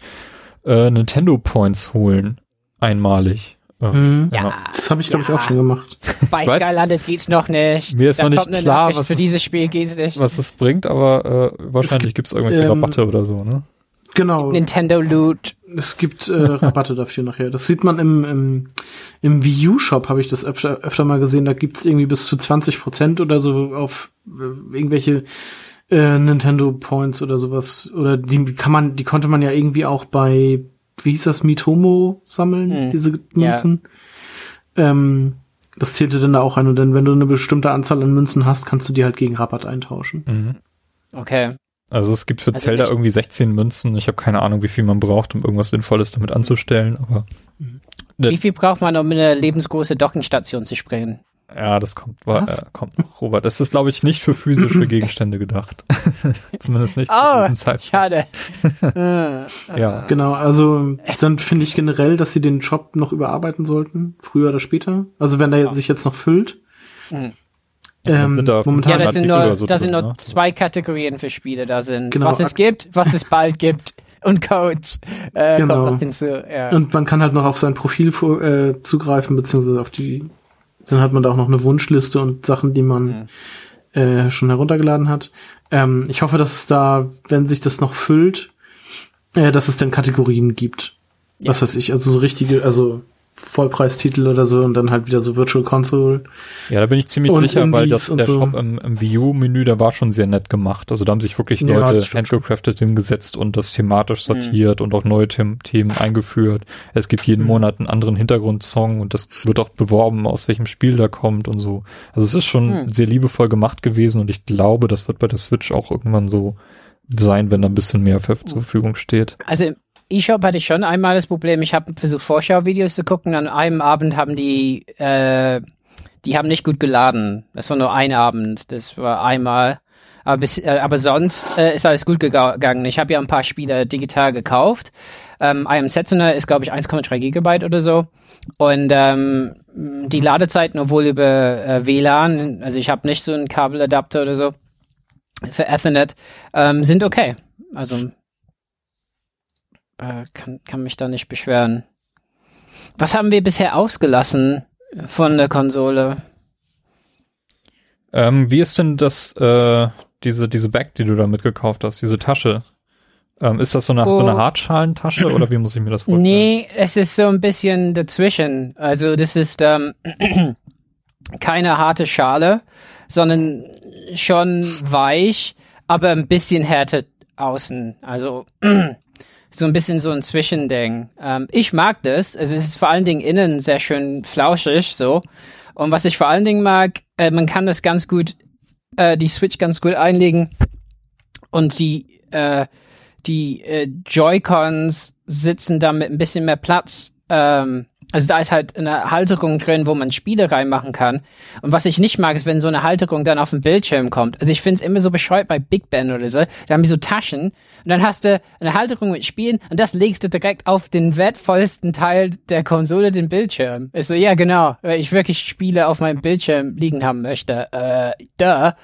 äh, Nintendo Points holen. Einmalig. Mhm. Ja, Das habe ich, glaube ich, Ja. auch schon gemacht. bei Skylanders geht's noch nicht. Mir ist Da noch nicht klar, was für es- dieses Spiel geht's nicht. was es bringt, aber äh, wahrscheinlich es irgendwelche ähm, Rabatte oder so, ne? Genau. Nintendo Loot. Es gibt äh, Rabatte dafür nachher. Das sieht man im, im, im Wii U Shop, habe ich das öfter, öfter mal gesehen. Da gibt's irgendwie bis zu 20 Prozent oder so auf äh, irgendwelche äh, Nintendo Points oder sowas. Oder die kann man, die konnte man ja irgendwie auch bei, wie hieß das, Mitomo sammeln, Hm. diese Münzen. Ähm, das zählte dann da auch ein. Und dann, wenn du eine bestimmte Anzahl an Münzen hast, kannst du die halt gegen Rabatt eintauschen. Mhm. Okay. Also es gibt für Also Zelda irgendwie 16 Münzen. Ich habe keine Ahnung, wie viel man braucht, um irgendwas Sinnvolles damit anzustellen. Aber. Wie viel braucht man, um in eine lebensgroße Dockingstation zu springen? Ja, das kommt, Was? äh, kommt noch, Robert. Das ist, glaube ich, nicht für physische Gegenstände gedacht. Zumindest nicht zu Oh, diesem Zeitpunkt. schade. Äh, Ja. Genau, also dann finde ich generell, dass sie den Shop noch überarbeiten sollten, früher oder später. Also wenn der Ja. sich jetzt noch füllt. Mhm. Ähm, Sind da momentan Ja, das 100 sind nur, so das sind drin, nur ne? zwei Kategorien für Spiele da sind. Genau, was es gibt, was es bald gibt und Codes äh, Genau. kommt noch hinzu. Ja. Und man kann halt noch auf sein Profil äh, zugreifen, beziehungsweise auf die, dann hat man da auch noch eine Wunschliste und Sachen, die man äh, schon heruntergeladen hat. Ähm, ich hoffe, dass es da, wenn sich das noch füllt, äh, dass es dann Kategorien gibt. Ja. Was weiß ich, also so richtige, also Vollpreistitel oder so und dann halt wieder so Virtual Console. Ja, da bin ich ziemlich Und sicher, weil Indies das, und der so. Shop im, im Wii U-Menü, der war schon sehr nett gemacht. Also da haben sich wirklich Ja, Leute das stimmt handgecraftet hingesetzt und das thematisch Mhm. sortiert und auch neue Them Themen eingeführt. Es gibt jeden Mhm. Monat einen anderen Hintergrundsong und das wird auch beworben, aus welchem Spiel der kommt und so. Also es ist schon Mhm. sehr liebevoll gemacht gewesen und ich glaube, das wird bei der Switch auch irgendwann so sein, wenn da ein bisschen mehr zur Verfügung steht. Also eShop hatte ich schon einmal das Problem, ich habe versucht Vorschauvideos zu gucken, an einem Abend haben die, äh, die haben nicht gut geladen. Das war nur ein Abend, das war einmal. Aber, bis, äh, aber sonst äh, ist alles gut gega- gegangen. Ich habe ja ein paar Spiele digital gekauft. Ähm, I Am Setsuna ist, glaube ich, 1,3 Gigabyte oder so. Und ähm, die Ladezeiten, obwohl über äh, WLAN, also ich habe nicht so einen Kabeladapter oder so für Ethernet, ähm, sind okay. Also äh, kann, kann mich da nicht beschweren. Was haben wir bisher ausgelassen von der Konsole? Ähm, wie ist denn das, äh, diese, diese Bag, die du da mitgekauft hast, diese Tasche? Ähm, ist das so eine, so eine Oh. Hartschalentasche oder wie muss ich mir das vorstellen? Nee, es ist so ein bisschen dazwischen. Also das ist ähm, keine harte Schale, sondern schon weich, aber ein bisschen härter außen. Also so ein bisschen so ein Zwischending. Ähm, ich mag das. Also es ist vor allen Dingen innen sehr schön flauschig so. Und was ich vor allen Dingen mag, äh, man kann das ganz gut, äh, die Switch ganz gut einlegen und die äh, die äh, Joy-Cons sitzen da mit ein bisschen mehr Platz. Ähm, also da ist halt eine Halterung drin, wo man Spiele reinmachen kann. Und was ich nicht mag, ist, wenn so eine Halterung dann auf den Bildschirm kommt. Also ich finde es immer so bescheuert bei Big Ben oder so. Da haben die so Taschen und dann hast du eine Halterung mit Spielen und das legst du direkt auf den wertvollsten Teil der Konsole, den Bildschirm. Ist so, ja genau, weil ich wirklich Spiele auf meinem Bildschirm liegen haben möchte. Äh, da.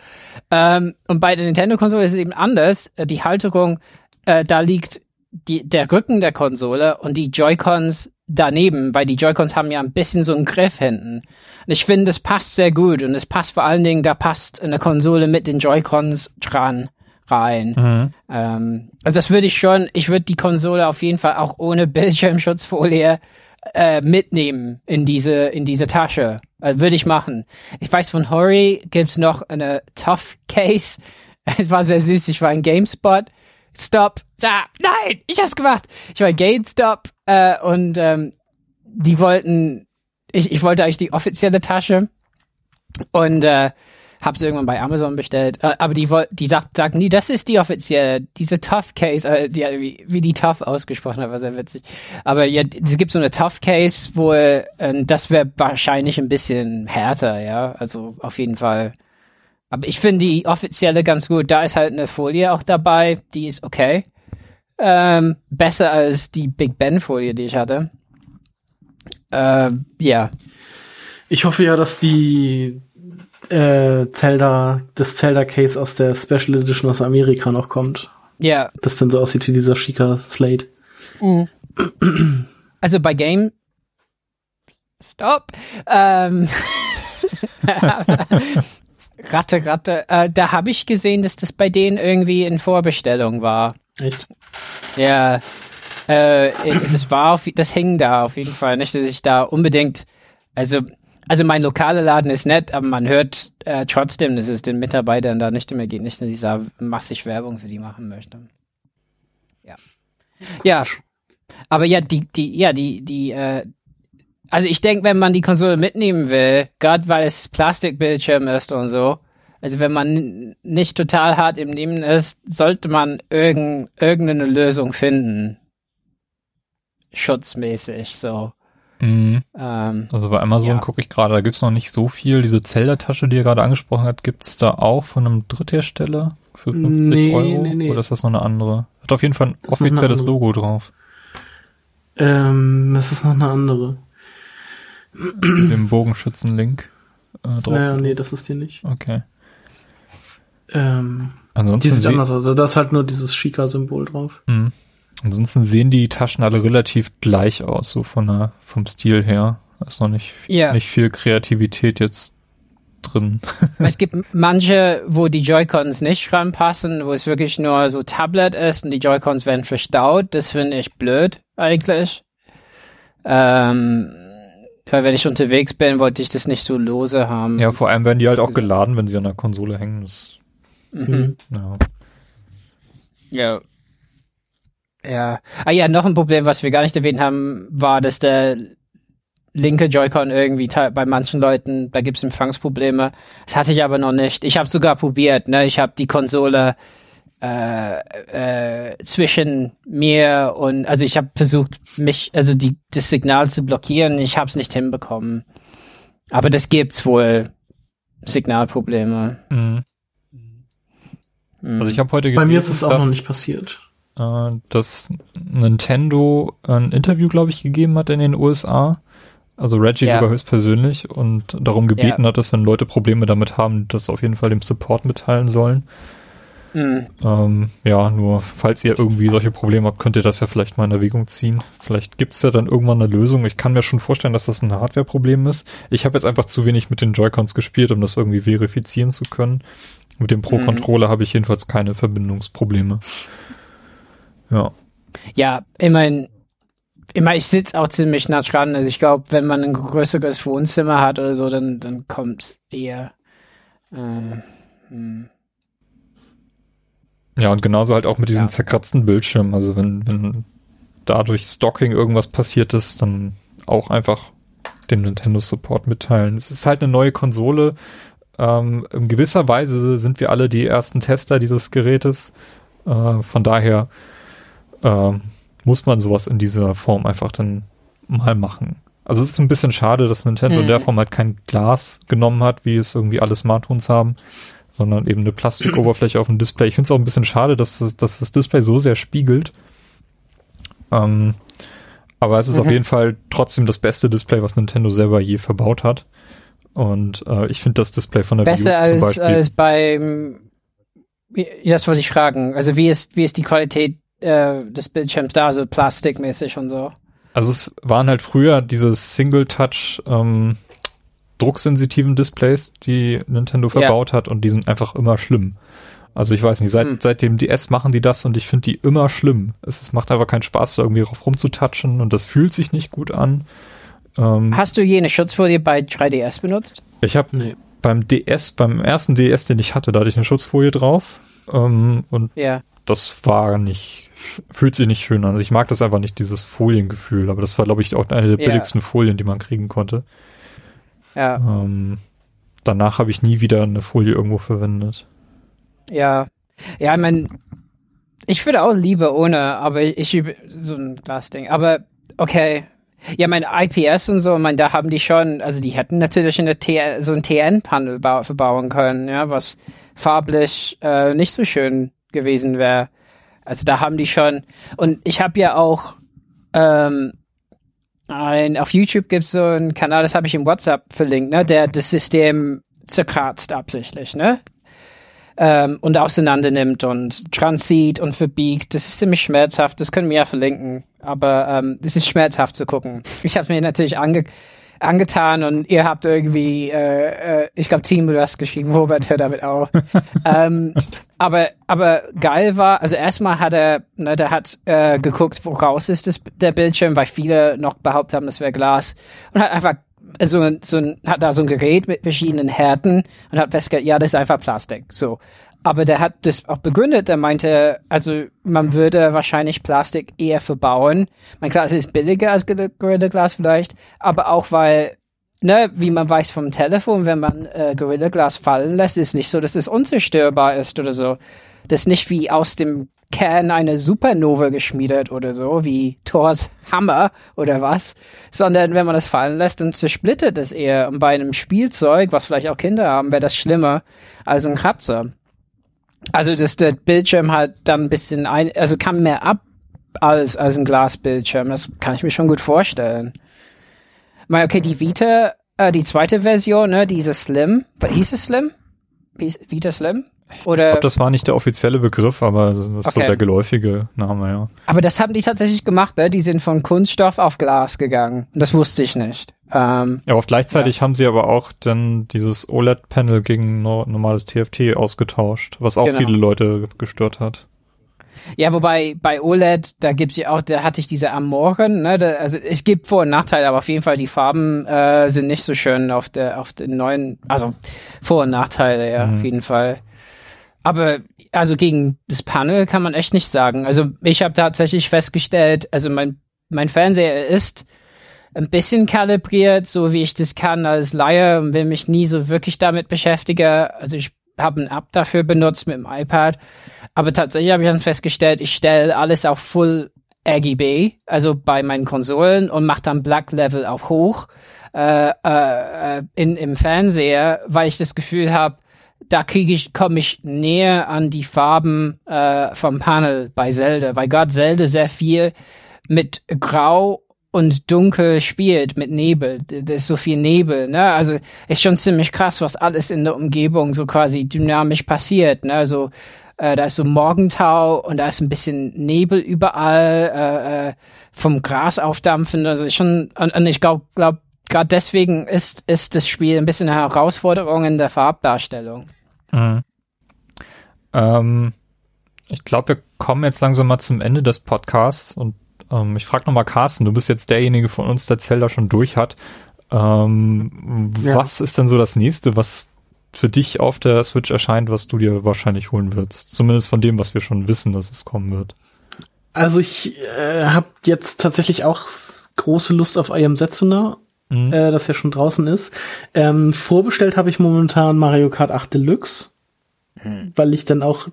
Ähm, und bei der Nintendo-Konsole ist es eben anders. Äh, Die Halterung äh, da liegt die, der Rücken der Konsole und die Joy-Cons daneben, weil die Joy-Cons haben ja ein bisschen so einen Griff hinten. Und ich finde, das passt sehr gut und es passt vor allen Dingen, da passt eine Konsole mit den Joy-Cons dran rein. Mhm. Ähm, also das würde ich schon, ich würde die Konsole auf jeden Fall auch ohne Bildschirmschutzfolie äh, mitnehmen in diese in diese Tasche. Äh, würde ich machen. Ich weiß von Hori gibt's noch eine Tough Case. Es war sehr süß. Ich war in GameSpot. Stop. Da. Nein, ich hab's gemacht. Ich war GameStop äh, und ähm, die wollten, ich, ich wollte eigentlich die offizielle Tasche und äh, habe sie irgendwann bei Amazon bestellt. Äh, aber die die sagt, sagen nie, das ist die offizielle, diese Tough Case, äh, die, wie, wie die Tough ausgesprochen hat, war sehr witzig. Aber ja, es gibt so eine Tough Case, wo äh, das wäre wahrscheinlich ein bisschen härter, ja. Also auf jeden Fall. Aber ich finde die offizielle ganz gut. Da ist halt eine Folie auch dabei, die ist okay. Ähm, besser als die Big Ben Folie, die ich hatte. Äh, ja. Ich hoffe ja, dass die äh, Zelda, das Zelda Case aus der Special Edition aus Amerika noch kommt. Ja, Das dann so aussieht wie dieser Chica Slate. Also bei Game Stop. Ähm, Ratte, Ratte. Äh, da habe ich gesehen, dass das bei denen irgendwie in Vorbestellung war. Echt? Ja. Äh, das war auf, das hing da auf jeden Fall. Nicht, dass ich da unbedingt. Also, also mein lokaler Laden ist nett, aber man hört äh, trotzdem, dass es den Mitarbeitern da nicht immer geht, nicht, dass ich da massig Werbung für die machen möchte. Ja. Ja. Aber ja, die, die, ja, die, die, äh, also ich denke, wenn man die Konsole mitnehmen will, gerade weil es Plastikbildschirm ist und so, also wenn man nicht total hart im Nehmen ist, sollte man irgend, irgendeine Lösung finden. Schutzmäßig, so. Mhm. Ähm, Also bei Amazon Ja. gucke ich gerade, da gibt's noch nicht so viel. Diese Zelda-Tasche, die ihr gerade angesprochen habt, gibt's da auch von einem Dritthersteller für 50 Nee, Euro? nee, nee. Oder ist das noch eine andere? Hat auf jeden Fall ein offizielles. Logo drauf. Ähm, das ist noch eine andere. Mit dem Bogenschützen-Link äh, drauf. Naja, nee, das ist die nicht. Okay. Ähm, Ansonsten, die sieht anders aus. Also da ist halt nur dieses Shika-Symbol drauf. Mhm. Ansonsten sehen die Taschen alle relativ gleich aus, so von der, vom Stil her. Da ist noch nicht, Ja. nicht viel Kreativität jetzt drin. es gibt manche, wo die Joy-Cons nicht ranpassen, wo es wirklich nur so Tablet ist und die Joy-Cons werden verstaut. Das finde ich blöd, eigentlich. Ähm, weil wenn ich unterwegs bin, wollte ich das nicht so lose haben. Ja, vor allem werden die halt auch geladen, wenn sie an der Konsole hängen. Das, Mhm. ja. Ja. Ja. Ah ja, noch ein Problem, was wir gar nicht erwähnt haben, war, dass der linke Joy-Con irgendwie bei manchen Leuten, da gibt's Empfangsprobleme. Das hatte ich aber noch nicht. Ich habe sogar probiert, ne? Ich habe die Konsole äh, äh, zwischen mir und also ich habe versucht, mich, also die das Signal zu blockieren. Ich habe es nicht hinbekommen. Aber das gibt's wohl. Signalprobleme. Mhm. Mhm. Also ich habe heute Bei mir ist gelesen, es auch noch nicht passiert. äh, dass Nintendo ein Interview, glaube ich, gegeben hat in den USA. Also Reggie Ja. sogar höchstpersönlich und darum gebeten hat, dass wenn Leute Probleme damit haben, das auf jeden Fall dem Support mitteilen sollen. Mhm. Ähm, ja, nur falls ihr irgendwie solche Probleme habt, könnt ihr das ja vielleicht mal in Erwägung ziehen. Vielleicht gibt's ja dann irgendwann eine Lösung. Ich kann mir schon vorstellen, dass das ein Hardware-Problem ist. Ich habe jetzt einfach zu wenig mit den Joy-Cons gespielt, um das irgendwie verifizieren zu können. Mit dem Pro-Controller habe ich jedenfalls keine Verbindungsprobleme. Ja. Ja, immerhin, immer, ich sitze auch ziemlich nah dran. Also ich glaube, wenn man ein größeres Wohnzimmer hat oder so, dann, dann kommt eher. Äh, hm. Ja, und genauso halt auch mit diesem Ja. zerkratzten Bildschirm. Also wenn, wenn dadurch Stocking irgendwas passiert ist, dann auch einfach dem Nintendo Support mitteilen. Es ist halt eine neue Konsole. Ähm, in gewisser Weise sind wir alle die ersten Tester dieses Gerätes. Äh, von daher ähm, muss man sowas in dieser Form einfach dann mal machen. Also es ist ein bisschen schade, dass Nintendo in Mhm. der Form halt kein Glas genommen hat, wie es irgendwie alle Smartphones haben, sondern eben eine Plastikoberfläche auf dem Display. Ich finde es auch ein bisschen schade, dass das, dass das Display so sehr spiegelt. Ähm, aber es ist auf Mhm. jeden Fall trotzdem das beste Display, was Nintendo selber je verbaut hat. Und äh, ich finde das Display von der Besser Wii U als, zum Beispiel. als beim. Das wollte ich fragen. Also wie ist, wie ist die Qualität äh, des Bildschirms da, so plastikmäßig und so? Also es waren halt früher diese Single-Touch ähm, drucksensitiven Displays, die Nintendo Ja. verbaut hat und die sind einfach immer schlimm. Also ich weiß nicht, seit, Hm. seit dem DS machen die das und ich finde die immer schlimm. Es, es macht einfach keinen Spaß, da irgendwie drauf rumzutatschen und das fühlt sich nicht gut an. Ähm, Hast du jene Schutzfolie bei 3DS benutzt? ich habe Nee. beim DS, beim ersten DS, den ich hatte, da hatte ich eine Schutzfolie drauf ähm, und Ja. das war nicht, fühlt sich nicht schön an. Also ich mag das einfach nicht, dieses Foliengefühl, aber das war, glaube ich, auch eine der Ja. billigsten Folien, die man kriegen konnte. Ja. Ähm, danach habe ich nie wieder eine Folie irgendwo verwendet. Ja. Ja, ich mein, ich würde auch lieber ohne, aber ich übe so ein Glasding. Aber okay. Ja, mein IPS und so, mein, da haben die schon, also die hätten natürlich eine T so ein TN-Panel bau- verbauen können, ja, was farblich äh, nicht so schön gewesen wäre. Also da haben die schon. Und ich habe ja auch ähm, ein, auf YouTube gibt's so einen Kanal, das habe ich im WhatsApp verlinkt, ne, der das System zerkratzt absichtlich, ne? ähm, und auseinander nimmt und dran zieht und verbiegt. Das ist ziemlich schmerzhaft. Das können wir ja verlinken. Aber ähm, das ist schmerzhaft zu gucken. Ich habe mir natürlich ange angetan und ihr habt irgendwie, äh, äh, ich glaube, Team, du hast geschrieben, Robert, hör damit auf. ähm, aber, aber geil war, also erstmal hat er, ne, der hat äh, geguckt, woraus ist das, der Bildschirm, weil viele noch behauptet haben, das wäre Glas und hat einfach so, so ein, hat da so ein Gerät mit verschiedenen Härten und hat festgestellt, ja, das ist einfach Plastik. So. Aber der hat das auch begründet, der meinte, also man würde wahrscheinlich Plastik eher verbauen. Mein klar, es ist billiger als Gorilla Glas vielleicht, aber auch weil, ne, wie man weiß vom Telefon, wenn man äh, Gorilla Glas fallen lässt, ist nicht so, dass es unzerstörbar ist oder so. Das ist nicht wie aus dem Kern eine Supernova geschmiedet oder so, wie Thors Hammer oder was, sondern wenn man das fallen lässt, dann zersplittert es eher. Und bei einem Spielzeug, was vielleicht auch Kinder haben, wäre das schlimmer als ein Kratzer. Also, dass der Bildschirm halt dann ein bisschen ein, also kann mehr ab als, als ein Glasbildschirm. Das kann ich mir schon gut vorstellen. Mal, okay, die Vita, äh, die zweite Version, ne, diese Slim, was hieß es Slim? Vita Slim? Oder? Ich glaube, das war nicht der offizielle Begriff, aber das ist okay. so der geläufige Name, ja. Aber das haben die tatsächlich gemacht, ne? Die sind von Kunststoff auf Glas gegangen. Das wusste ich nicht. Ähm, ja, oft gleichzeitig ja. haben sie aber auch dann dieses OLED-Panel gegen no normales TFT ausgetauscht, was auch genau. viele Leute gestört hat. Ja, wobei bei OLED, da gibt's ja auch, da hatte ich diese Amoren, ne, da, also es gibt Vor- und Nachteile, aber auf jeden Fall die Farben äh, sind nicht so schön auf der, auf den neuen, also Vor- und Nachteile, ja, mhm. auf jeden Fall. Aber also gegen das Panel kann man echt nicht sagen. Also ich habe tatsächlich festgestellt, also mein, mein Fernseher ist ein bisschen kalibriert, so wie ich das kann als Laie und will mich nie so wirklich damit beschäftigen. Also ich habe eine App dafür benutzt mit dem iPad. Aber tatsächlich habe ich dann festgestellt, ich stelle alles auf Full RGB, also bei meinen Konsolen und mache dann Black Level auch hoch äh, äh, in, im Fernseher, weil ich das Gefühl habe, da kriege ich, komme ich näher an die Farben äh, vom Panel bei Zelda, weil Gott Zelda sehr viel mit Grau und dunkel spielt mit Nebel. Da ist so viel Nebel, ne? Also ist schon ziemlich krass, was alles in der Umgebung so quasi dynamisch passiert, ne? Also äh, da ist so Morgentau und da ist ein bisschen Nebel überall äh, äh, vom Gras aufdampfen. Also schon und, und ich glaube, glaub, gerade deswegen ist ist das Spiel ein bisschen eine Herausforderung in der Farbdarstellung. Mhm. Ähm, ich glaube, wir kommen jetzt langsam mal zum Ende des Podcasts und ähm, ich frage nochmal Carsten, du bist jetzt derjenige von uns, der Zelda schon durch hat. Ähm, ja. Was ist denn so das nächste, was für dich auf der Switch erscheint, was du dir wahrscheinlich holen wirst? Zumindest von dem, was wir schon wissen, dass es kommen wird. Also ich äh, habe jetzt tatsächlich auch große Lust auf I Am Setsuna, mhm. äh, das ja schon draußen ist. Ähm, vorbestellt habe ich momentan Mario Kart 8 Deluxe, mhm. weil ich dann auch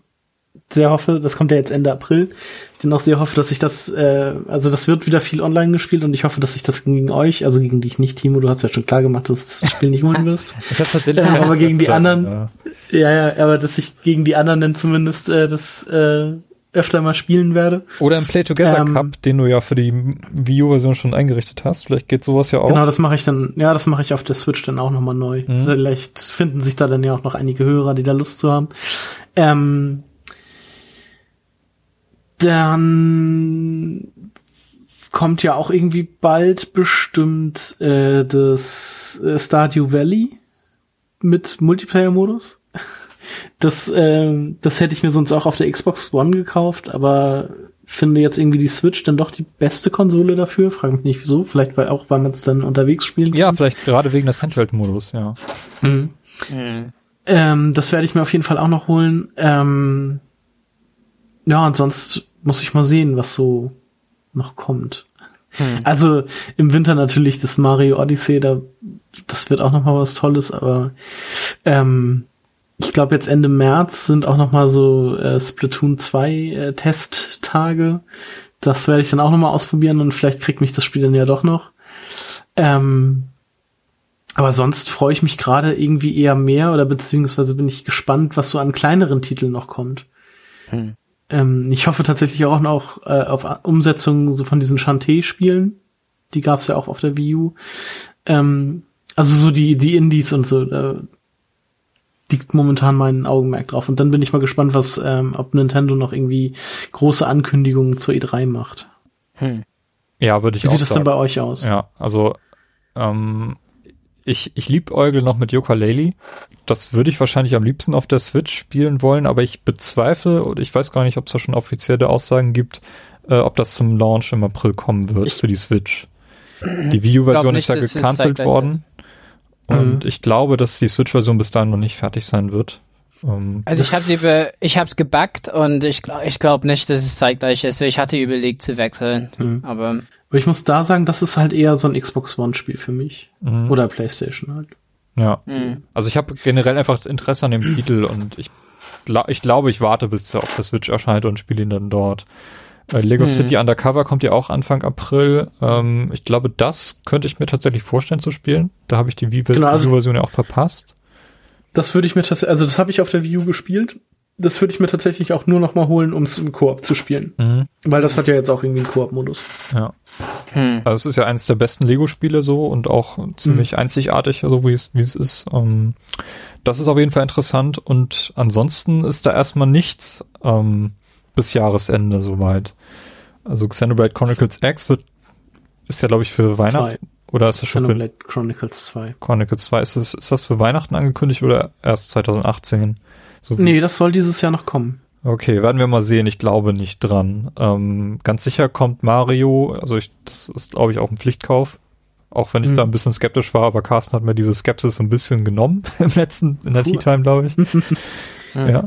sehr hoffe, das kommt ja jetzt Ende April, ich dann auch sehr hoffe, dass ich das, äh, also das wird wieder viel online gespielt und ich hoffe, dass ich das gegen euch, also gegen dich nicht, Timo, du hast ja schon klar gemacht, dass du das Spiel nicht holen wirst. ich hab tatsächlich äh, aber gegen die anderen, ja. ja, ja, aber dass ich gegen die anderen dann zumindest äh, das äh, öfter mal spielen werde. Oder im Play Together ähm, Cup, den du ja für die Wii U-Version schon eingerichtet hast. Vielleicht geht sowas ja auch. Genau, das mache ich dann, ja, das mache ich auf der Switch dann auch nochmal neu. Mhm. Vielleicht finden sich da dann ja auch noch einige Hörer, die da Lust zu haben. Ähm, dann kommt ja auch irgendwie bald bestimmt äh, das äh, Stardew Valley mit Multiplayer-Modus. Das, äh, das hätte ich mir sonst auch auf der Xbox One gekauft, aber finde jetzt irgendwie die Switch dann doch die beste Konsole dafür. Frage mich nicht wieso. Vielleicht weil auch, weil man es dann unterwegs spielen kann. Ja, vielleicht gerade wegen des Handheld-Modus, ja. Mhm. Mhm. Ähm, das werde ich mir auf jeden Fall auch noch holen. Ähm, ja, und sonst muss ich mal sehen, was so noch kommt. Hm. Also im Winter natürlich das Mario Odyssey, da das wird auch noch mal was Tolles, aber ähm, ich glaube jetzt Ende März sind auch noch mal so äh, Splatoon 2 äh, Testtage. Das werde ich dann auch noch mal ausprobieren und vielleicht kriegt mich das Spiel dann ja doch noch. Ähm, aber sonst freue ich mich gerade irgendwie eher mehr oder beziehungsweise bin ich gespannt, was so an kleineren Titeln noch kommt. Hm. Ähm, ich hoffe tatsächlich auch noch äh, auf Umsetzungen so von diesen Shantae-Spielen. Die gab's ja auch auf der Wii U. Ähm, also so die, die Indies und so, da liegt momentan mein Augenmerk drauf. Und dann bin ich mal gespannt, was, ähm, ob Nintendo noch irgendwie große Ankündigungen zur E3 macht. Hm. Ja, würde ich Wie auch sieht das denn bei euch aus? Ja, also ähm, ich, ich liebäugle noch mit Yooka-Laylee. Das würde ich wahrscheinlich am liebsten auf der Switch spielen wollen, aber ich bezweifle und ich weiß gar nicht, ob es da schon offizielle Aussagen gibt, äh, ob das zum Launch im April kommen wird ich für die Switch. Die Wii U-Version ist ja gecancelt worden. Und ich glaube, dass die Switch-Version bis dahin noch nicht fertig sein wird. Ähm, Also ich habe über, ich hab's gebackt und ich glaube, ich glaube nicht, dass es zeitgleich ist. Ich hatte überlegt zu wechseln, Mhm. aber Aber ich muss da sagen, das ist halt eher so ein Xbox One-Spiel für mich. mhm. Oder PlayStation halt. ja. mh. Also ich habe generell einfach Interesse an dem Titel und ich, ich glaube, ich warte, bis er auf der Switch erscheint und spiele ihn dann dort. Äh, Lego Mhm. City Undercover kommt ja auch Anfang April. Ähm, ich glaube, das könnte ich mir tatsächlich vorstellen zu spielen. Da habe ich die Wii- Genau, also- Wii-Version ja auch verpasst. Das würde ich mir tatsächlich, also das habe ich auf der Wii U gespielt. Das würde ich mir tatsächlich auch nur noch mal holen, um es im Koop zu spielen. Mhm. Weil das hat ja jetzt auch irgendwie einen Koop-Modus. Ja. Hm. Also es ist ja eines der besten Lego-Spiele so und auch ziemlich einzigartig, so wie es, wie es ist. Ähm, das ist auf jeden Fall interessant und ansonsten ist da erstmal nichts ähm, bis Jahresende soweit. Also Xenoblade Chronicles X wird, ist ja glaube ich für Weihnachten oder ist das schon für Xenoblade Chronicles 2. Chronicles 2? Ist das, ist das für Weihnachten angekündigt oder erst 2018? So Nee, das soll dieses Jahr noch kommen. Okay, werden wir mal sehen. Ich glaube nicht dran. Ähm, ganz sicher kommt Mario. Also ich, das ist, glaube ich, auch ein Pflichtkauf. Auch wenn ich Hm. da ein bisschen skeptisch war, aber Carsten hat mir diese Skepsis ein bisschen genommen im letzten, in der Cool. Tea Time, glaube ich. ja.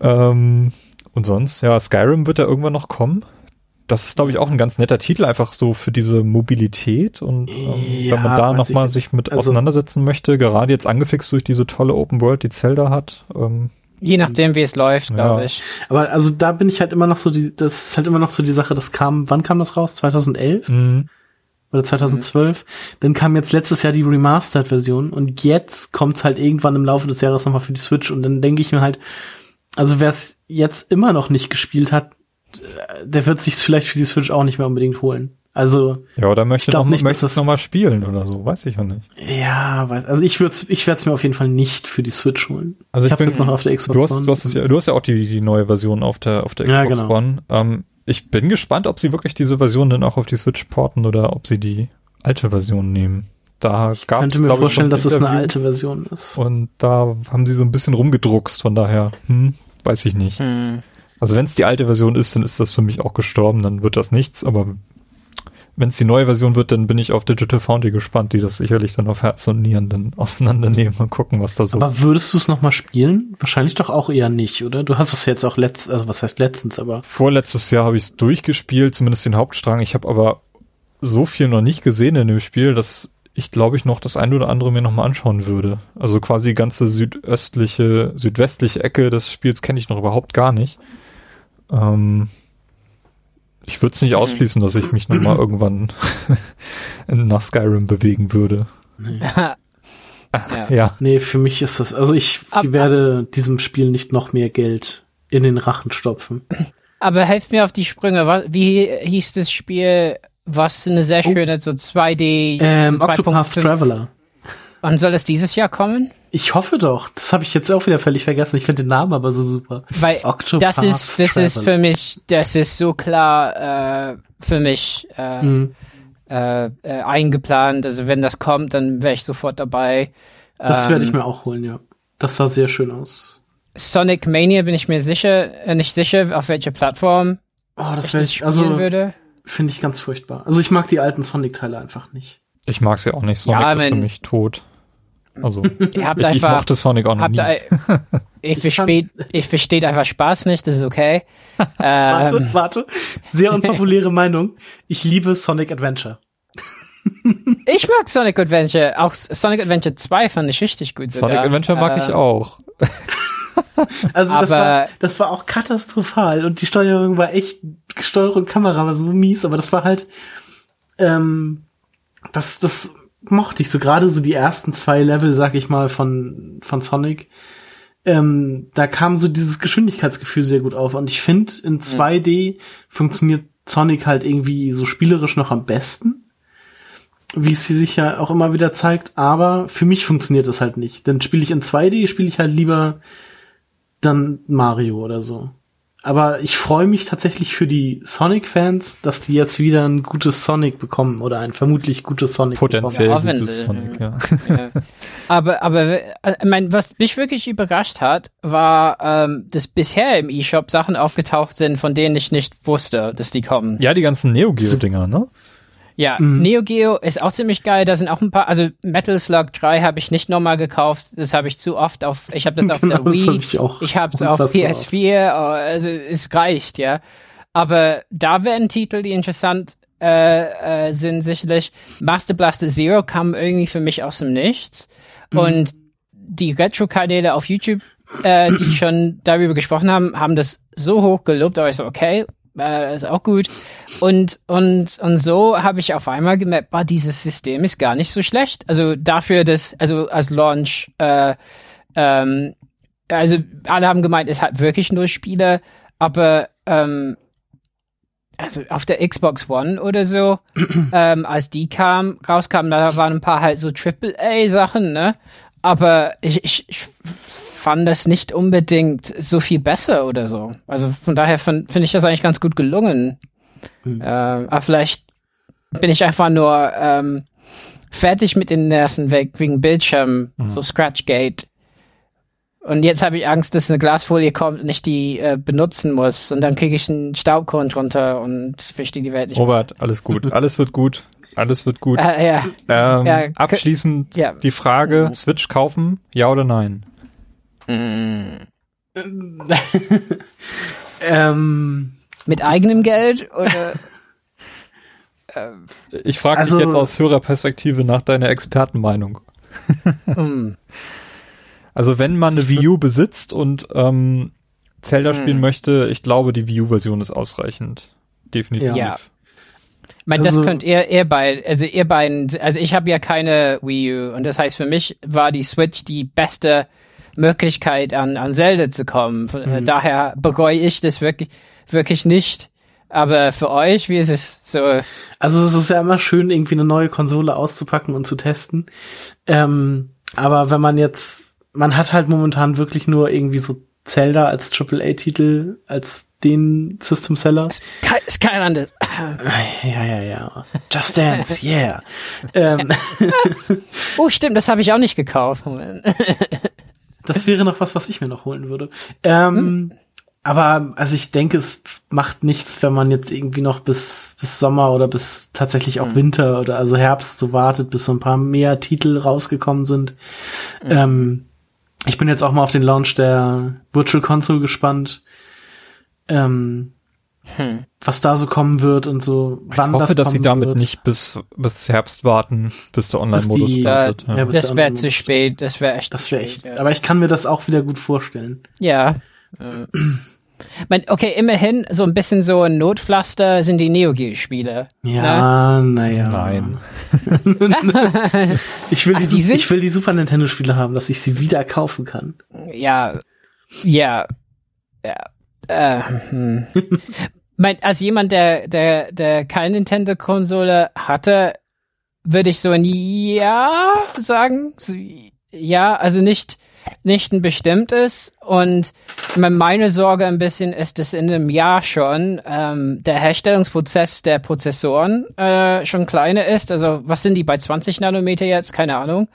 ähm, und sonst, ja, Skyrim wird ja irgendwann noch kommen. Das ist, glaube ich, auch ein ganz netter Titel, einfach so für diese Mobilität und ähm, Ja, wenn man da nochmal ich. sich mit Also- auseinandersetzen möchte, gerade jetzt angefixt durch diese tolle Open World, die Zelda hat. Ähm, je nachdem, wie es läuft, glaube Ja. ich. Aber also da bin ich halt immer noch so die, das ist halt immer noch so die Sache, das kam, wann kam das raus? 2011 mh, oder 2012? Dann kam jetzt letztes Jahr die Remastered-Version und jetzt kommt's halt irgendwann im Laufe des Jahres nochmal für die Switch und dann denke ich mir halt, also wer es jetzt immer noch nicht gespielt hat, der wird sich vielleicht für die Switch auch nicht mehr unbedingt holen. Also Ja, oder möchte noch, nicht, dass möchte es das- nochmal spielen oder so, weiß ich ja nicht. ja, weiß, also ich würde ich werde es mir auf jeden Fall nicht für die Switch holen. Also ich ich habe bin- jetzt noch auf der Xbox Du hast, One. du hast, ja, du hast ja auch die, die neue Version auf der, auf der Ja, Xbox genau. One. Ähm, ich bin gespannt, ob sie wirklich diese Version dann auch auf die Switch porten oder ob sie die alte Version nehmen. Da gab ich könnte mir vorstellen, dass es eine alte Version ist. Und da haben sie so ein bisschen rumgedruckst, von daher, hm, weiß ich nicht. Hm. Also wenn es die alte Version ist, dann ist das für mich auch gestorben, dann wird das nichts, aber wenn es die neue Version wird, dann bin ich auf Digital Foundry gespannt, die das sicherlich dann auf Herz und Nieren dann auseinandernehmen und gucken, was da so Aber würdest du es noch mal spielen? Wahrscheinlich doch auch eher nicht, oder? Du hast es jetzt auch letzt, also was heißt letztens, aber Vorletztes Jahr habe ich es durchgespielt, zumindest den Hauptstrang. Ich habe aber so viel noch nicht gesehen in dem Spiel, dass ich glaube ich noch das eine oder andere mir noch mal anschauen würde. Also quasi die ganze südöstliche, südwestliche Ecke des Spiels kenne ich noch überhaupt gar nicht. Ähm, ich würde es nicht ausschließen, dass ich mich noch mal irgendwann nach Skyrim bewegen würde. ja. Ja, nee, für mich ist das, also ich Ab- werde diesem Spiel nicht noch mehr Geld in den Rachen stopfen. Aber helft mir auf die Sprünge. Wie hieß das Spiel, was eine sehr schöne so 2D Oh. Ähm, so Octopath 2.5 Traveler. Wann soll es dieses Jahr kommen? Ich hoffe doch. Das habe ich jetzt auch wieder völlig vergessen. Ich finde den Namen aber so super. Weil Octopath das ist das ist Traveler. für mich das ist so klar äh, für mich äh, Mhm. äh, äh, eingeplant. Also wenn das kommt, dann wäre ich sofort dabei. Das Ähm, werde ich mir auch holen, ja. Das sah sehr schön aus. Sonic Mania bin ich mir sicher äh, nicht sicher auf welcher Plattform Oh, das ich werde das ich, spielen also würde. finde ich ganz furchtbar. Also ich mag die alten Sonic-Teile einfach nicht. ich mag sie auch nicht. Sonic Ja, ist für mich tot. Also Ihr habt ich, ich einfach mochte Sonic auch noch nie. ei- ich Ich verstehe ich verstehe einfach Spaß nicht. Das ist okay. Warte, ähm, warte. Sehr unpopuläre Meinung. Ich liebe Sonic Adventure. ich mag Sonic Adventure. Auch Sonic Adventure 2 fand ich richtig gut. Sonic sogar. Adventure mag Äh, ich auch. Also das war, das war auch katastrophal und die Steuerung war echt, Steuerung Kamera war so mies, aber das war halt, ähm, das, das mochte ich so gerade so die ersten zwei Level, sag ich mal, von, von Sonic. Ähm, da kam so dieses Geschwindigkeitsgefühl sehr gut auf und ich finde, in 2D funktioniert Sonic halt irgendwie so spielerisch noch am besten. Wie es sie sich ja auch immer wieder zeigt, aber für mich funktioniert das halt nicht. Dann spiele ich in 2D, spiele ich halt lieber dann Mario oder so. Aber ich freue mich tatsächlich für die Sonic-Fans, dass die jetzt wieder ein gutes Sonic bekommen oder ein vermutlich gutes Sonic Potenziell Ja, gutes. Sonic, ja. ja. Aber, aber äh, ich mein, was mich wirklich überrascht hat, war, ähm, dass bisher im E-Shop Sachen aufgetaucht sind, von denen ich nicht wusste, dass die kommen. Ja, die ganzen Neo Geo Dinger, ne? Ja, mhm. Neo Geo ist auch ziemlich geil. Da sind auch ein paar, also Metal Slug 3 habe ich nicht nochmal gekauft. Das habe ich zu oft auf, ich habe das auf genau, der Wii, hab ich, auch ich habe es auf PS4, oh, also es reicht, ja. Aber da werden Titel, die interessant äh, äh, sind sicherlich. Master Blaster Zero kam irgendwie für mich aus dem Nichts. Mhm. Und die Retro-Kanäle auf YouTube, äh, die schon darüber gesprochen haben, haben das so hoch gelobt, aber ich so, okay, äh, ist auch gut. Und, und, und so habe ich auf einmal gemerkt, boah, dieses System ist gar nicht so schlecht. Also dafür, dass, also als Launch, äh, ähm, also alle haben gemeint, es hat wirklich nur Spiele, aber ähm, also auf der Xbox One oder so, ähm, als die kam, rauskam, da waren ein paar halt so AAA-Sachen, ne? Aber ich, ich, ich fand das nicht unbedingt so viel besser oder so. Also von daher finde ich das eigentlich ganz gut gelungen. Mhm. Äh, aber vielleicht bin ich einfach nur ähm, fertig mit den Nerven weg wegen Bildschirm, mhm. so Scratchgate. Und jetzt habe ich Angst, dass eine Glasfolie kommt und ich die äh, benutzen muss. Und dann kriege ich einen Staubkorn drunter und verstehe die Welt nicht. Robert, mehr. alles gut. Alles wird gut. Alles wird gut. Äh, ja. Ähm, ja. Abschließend ja. die Frage, Switch kaufen, ja oder nein? Mm. ähm, Mit eigenem Geld oder? ähm, ich frage also, dich jetzt aus Hörerperspektive nach deiner Expertenmeinung. mm. Also wenn man eine Wii U besitzt und ähm, Zelda mm. spielen möchte, ich glaube, die Wii U-Version ist ausreichend. Definitiv. Ja. Ich meine, also, das könnt ihr, ihr beiden, also ihr beiden, also ich habe ja keine Wii U und das heißt für mich war die Switch die beste Möglichkeit, an, an Zelda zu kommen. Von, äh, mhm. Daher bereue ich das wirklich, wirklich nicht. Aber für euch, wie ist es so? Also es ist ja immer schön, irgendwie eine neue Konsole auszupacken und zu testen. Ähm, aber wenn man jetzt, man hat halt momentan wirklich nur irgendwie so Zelda als AAA-Titel, als den System Seller. Ist kein anderes. Ja, ja, ja. Just Dance, yeah. ähm. oh, stimmt, das habe ich auch nicht gekauft. Das wäre noch was, was ich mir noch holen würde. Ähm, hm. Aber also ich denke, es macht nichts, wenn man jetzt irgendwie noch bis, bis Sommer oder bis tatsächlich auch hm. Winter oder also Herbst so wartet, bis so ein paar mehr Titel rausgekommen sind. Hm. Ähm, ich bin jetzt auch mal auf den Launch der Virtual Console gespannt. Ähm, hm. was da so kommen wird und so, wann ich hoffe, das dass sie damit wird. nicht bis, bis Herbst warten, bis der Online-Modus startet. Ja. Ja, das wäre zu spät, das wäre echt Das wäre echt, ja. aber ich kann mir das auch wieder gut vorstellen. Ja. mein, okay, immerhin, so ein bisschen so ein Notpflaster sind die Neo Geo Spiele. Ja, ne? naja. Nein. ich will Ach, die, die ich will die Super Nintendo Spiele haben, dass ich sie wieder kaufen kann. Ja. Ja. Ja. Äh, hm. mein, als jemand, der, der, der keine Nintendo-Konsole hatte, würde ich so ein Ja sagen. Ja, also nicht, nicht ein bestimmtes. Und meine Sorge ein bisschen ist, dass in einem Jahr schon ähm, der Herstellungsprozess der Prozessoren äh, schon kleiner ist. Also was sind die bei 20 Nanometer jetzt? Keine Ahnung.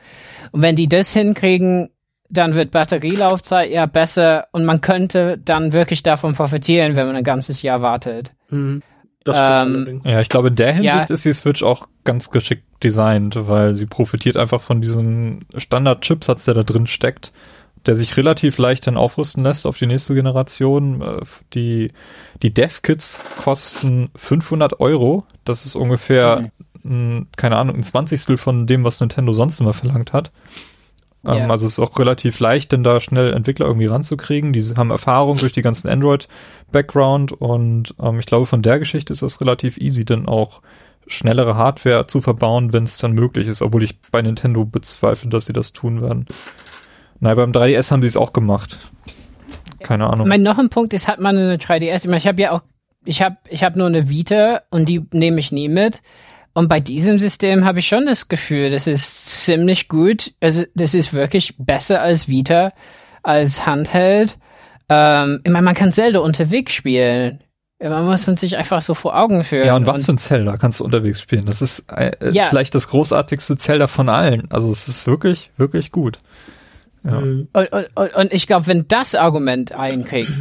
Und wenn die das hinkriegen, dann wird Batterielaufzeit eher besser und man könnte dann wirklich davon profitieren, wenn man ein ganzes Jahr wartet. Mhm. Ähm, ja, ich glaube, in der Hinsicht ja. ist die Switch auch ganz geschickt designt, weil sie profitiert einfach von diesen Standard-Chipsatz, der da drin steckt, der sich relativ leicht dann aufrüsten lässt auf die nächste Generation. Äh, die, die Dev-Kits kosten 500 Euro. Das ist ungefähr, mhm. keine Ahnung, ein Zwanzigstel von dem, was Nintendo sonst immer verlangt hat. Ähm, yeah. Also es ist auch relativ leicht, denn da schnell Entwickler irgendwie ranzukriegen. Die haben Erfahrung durch die ganzen Android-Background und ähm, ich glaube, von der Geschichte ist es relativ easy, dann auch schnellere Hardware zu verbauen, wenn es dann möglich ist, obwohl ich bei Nintendo bezweifle, dass sie das tun werden. Nein, beim 3DS haben sie es auch gemacht. Keine Ahnung. Mein noch ein Punkt ist, hat man eine 3DS, ich, meine, ich habe ja auch, ich habe ich hab nur eine Vita und die nehme ich nie mit. Und bei diesem System habe ich schon das Gefühl, das ist ziemlich gut. Also das ist wirklich besser als Vita, als Handheld. Ähm, ich meine, man kann Zelda unterwegs spielen. Man muss man sich einfach so vor Augen führen. Ja, und was und, für ein Zelda kannst du unterwegs spielen? Das ist äh, ja. vielleicht das großartigste Zelda von allen. Also es ist wirklich, wirklich gut. Ja. Und, und, und ich glaube, wenn das Argument einkriegt,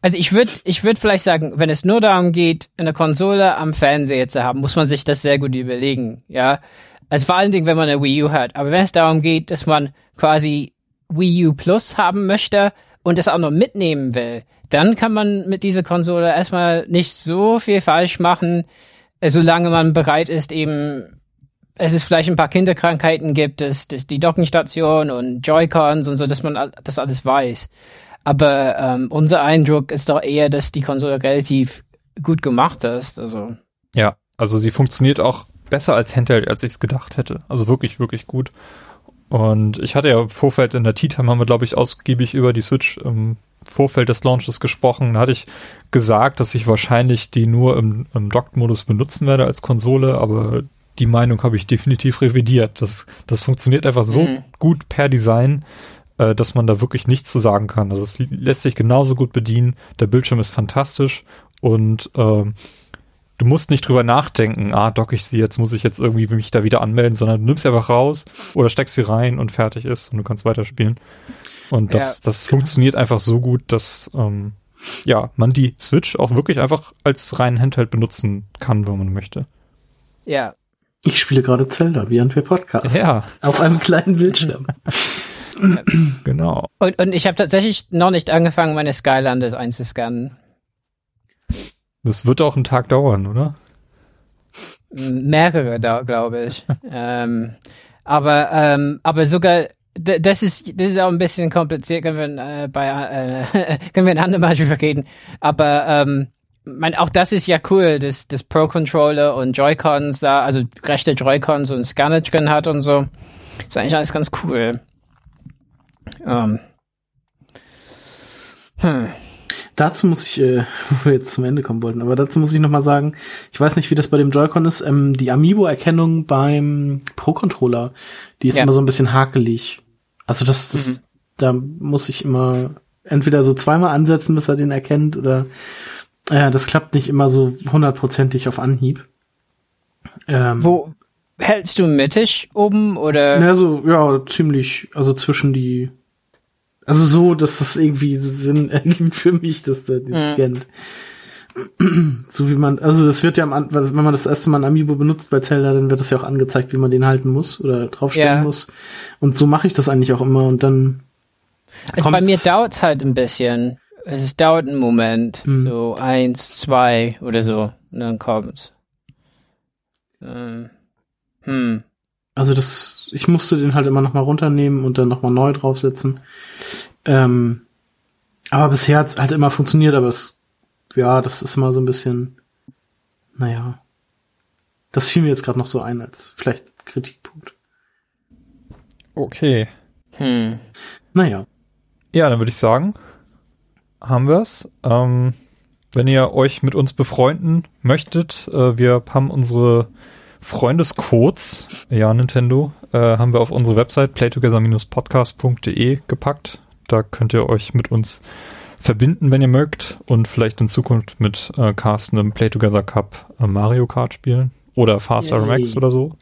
Also ich würde ich würd vielleicht sagen, wenn es nur darum geht, eine Konsole am Fernseher zu haben, muss man sich das sehr gut überlegen, ja. Also vor allen Dingen, wenn man eine Wii U hat. Aber wenn es darum geht, dass man quasi Wii U Plus haben möchte und das auch noch mitnehmen will, dann kann man mit dieser Konsole erstmal nicht so viel falsch machen, äh, solange man bereit ist, eben es ist vielleicht ein paar Kinderkrankheiten gibt, dass, dass die Dockenstation und Joy-Cons und so, dass man das alles weiß. Aber ähm, unser Eindruck ist doch eher, dass die Konsole relativ gut gemacht ist. Also. Ja, also sie funktioniert auch besser als Handheld, als ich es gedacht hätte. Also wirklich, wirklich gut. Und ich hatte ja im Vorfeld in der Tea Time haben wir, glaube ich, ausgiebig über die Switch im Vorfeld des Launches gesprochen. Da hatte ich gesagt, dass ich wahrscheinlich die nur im, im Docked-Modus benutzen werde als Konsole, aber die Meinung habe ich definitiv revidiert. Das, das funktioniert einfach so mhm. gut per Design, äh, dass man da wirklich nichts zu sagen kann. Also es lässt sich genauso gut bedienen. Der Bildschirm ist fantastisch und äh, du musst nicht drüber nachdenken, ah, dock ich sie, jetzt muss ich jetzt irgendwie mich da wieder anmelden, sondern du nimmst sie einfach raus oder steckst sie rein und fertig ist und du kannst weiterspielen. Und das, ja. das funktioniert einfach so gut, dass ähm, ja, man die Switch auch wirklich einfach als reinen Handheld benutzen kann, wenn man möchte. Ja. Ich spiele gerade Zelda, während wir Podcast. Ja. Auf einem kleinen Bildschirm. genau. Und, und ich habe tatsächlich noch nicht angefangen, meine Skylanders einzuscannen. Das wird auch einen Tag dauern, oder? Mehrere, da, glaube ich. ähm, aber, ähm, aber sogar, das ist, das ist auch ein bisschen kompliziert, können wir, äh, bei, äh, können wir ein andermal drüber reden. Aber, ähm, mein, auch das ist ja cool, dass das Pro-Controller und Joy-Cons da, also rechte Joy-Cons und Scanner drin hat und so. Ist eigentlich alles ganz cool. Ähm. Hm. Dazu muss ich, äh, wo wir jetzt zum Ende kommen wollten, aber dazu muss ich nochmal sagen, ich weiß nicht, wie das bei dem Joy-Con ist, ähm, die Amiibo-Erkennung beim Pro-Controller, die ist ja. immer so ein bisschen hakelig. Also das, das mhm. da muss ich immer entweder so zweimal ansetzen, bis er den erkennt, oder ja, das klappt nicht immer so hundertprozentig auf Anhieb. Ähm, Wo hältst du mittig oben oder? Na, so, ja, ziemlich, also zwischen die, also so, dass das irgendwie Sinn ergibt für mich, dass der den mhm. scannt. so wie man, also das wird ja am, wenn man das erste Mal ein Amiibo benutzt bei Zelda, dann wird das ja auch angezeigt, wie man den halten muss oder draufstellen ja. muss. Und so mache ich das eigentlich auch immer und dann. Also bei mir dauert's halt ein bisschen es dauert einen Moment, hm. so eins, zwei oder so, und dann kommt's. Ähm, hm. Also das, ich musste den halt immer noch mal runternehmen und dann noch mal neu draufsetzen. Ähm, aber bisher hat's halt immer funktioniert, aber es, ja, das ist immer so ein bisschen, naja. Das fiel mir jetzt gerade noch so ein als vielleicht Kritikpunkt. Okay. Hm. Naja. Ja, dann würde ich sagen, haben wir's. Ähm, wenn ihr euch mit uns befreunden möchtet, äh, wir haben unsere Freundescodes, ja, Nintendo, äh, haben wir auf unsere Website playtogether-podcast.de gepackt. Da könnt ihr euch mit uns verbinden, wenn ihr mögt und vielleicht in Zukunft mit äh, Carsten im Play Together Cup äh, Mario Kart spielen oder Fast Yay. RMX oder so.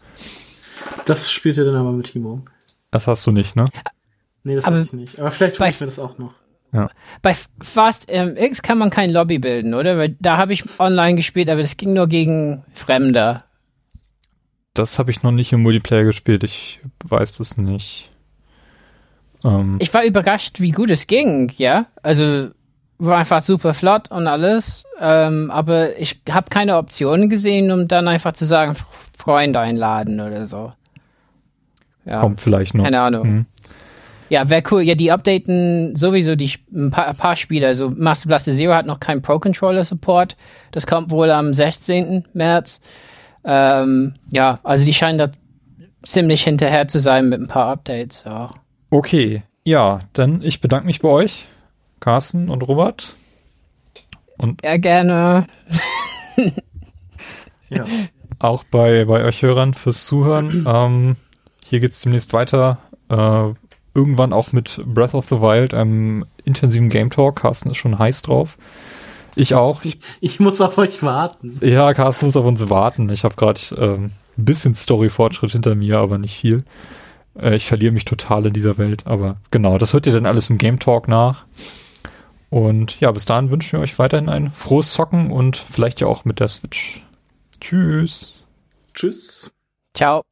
Das spielt ihr dann aber mit Timo. Das hast du nicht, ne? Nee, das habe ich nicht. Aber vielleicht tue ich mir das auch noch. Ja. Bei Fast MX kann man kein Lobby bilden, oder? Weil da habe ich online gespielt, aber das ging nur gegen Fremde. Das habe ich noch nicht im Multiplayer gespielt. Ich weiß das nicht. Ähm. Ich war überrascht, wie gut es ging, ja. Also war einfach super flott und alles. Ähm, aber ich habe keine Optionen gesehen, um dann einfach zu sagen, Freunde einladen oder so. Ja. Kommt vielleicht noch. Keine Ahnung. Mhm. Ja, wäre cool. Ja, die updaten sowieso die ein paar, ein paar Spiele. Also Master Blaster Zero hat noch keinen Pro Controller Support. Das kommt wohl am 16. März. Ähm, ja, also die scheinen da ziemlich hinterher zu sein mit ein paar Updates auch. Okay, ja, dann ich bedanke mich bei euch, Carsten und Robert. Und ja, gerne. ja. Auch bei, bei euch Hörern fürs Zuhören. ähm, hier geht's demnächst weiter. Äh, irgendwann auch mit Breath of the Wild, einem intensiven Game Talk. Carsten ist schon heiß drauf. Ich auch. Ich, ich muss auf euch warten. Ja, Carsten muss auf uns warten. Ich habe gerade ähm, ein bisschen Story-Fortschritt hinter mir, aber nicht viel. Äh, ich verliere mich total in dieser Welt. Aber genau, das hört ihr dann alles im Game Talk nach. Und ja, bis dahin wünschen wir euch weiterhin ein frohes Zocken und vielleicht ja auch mit der Switch. Tschüss. Tschüss. Ciao.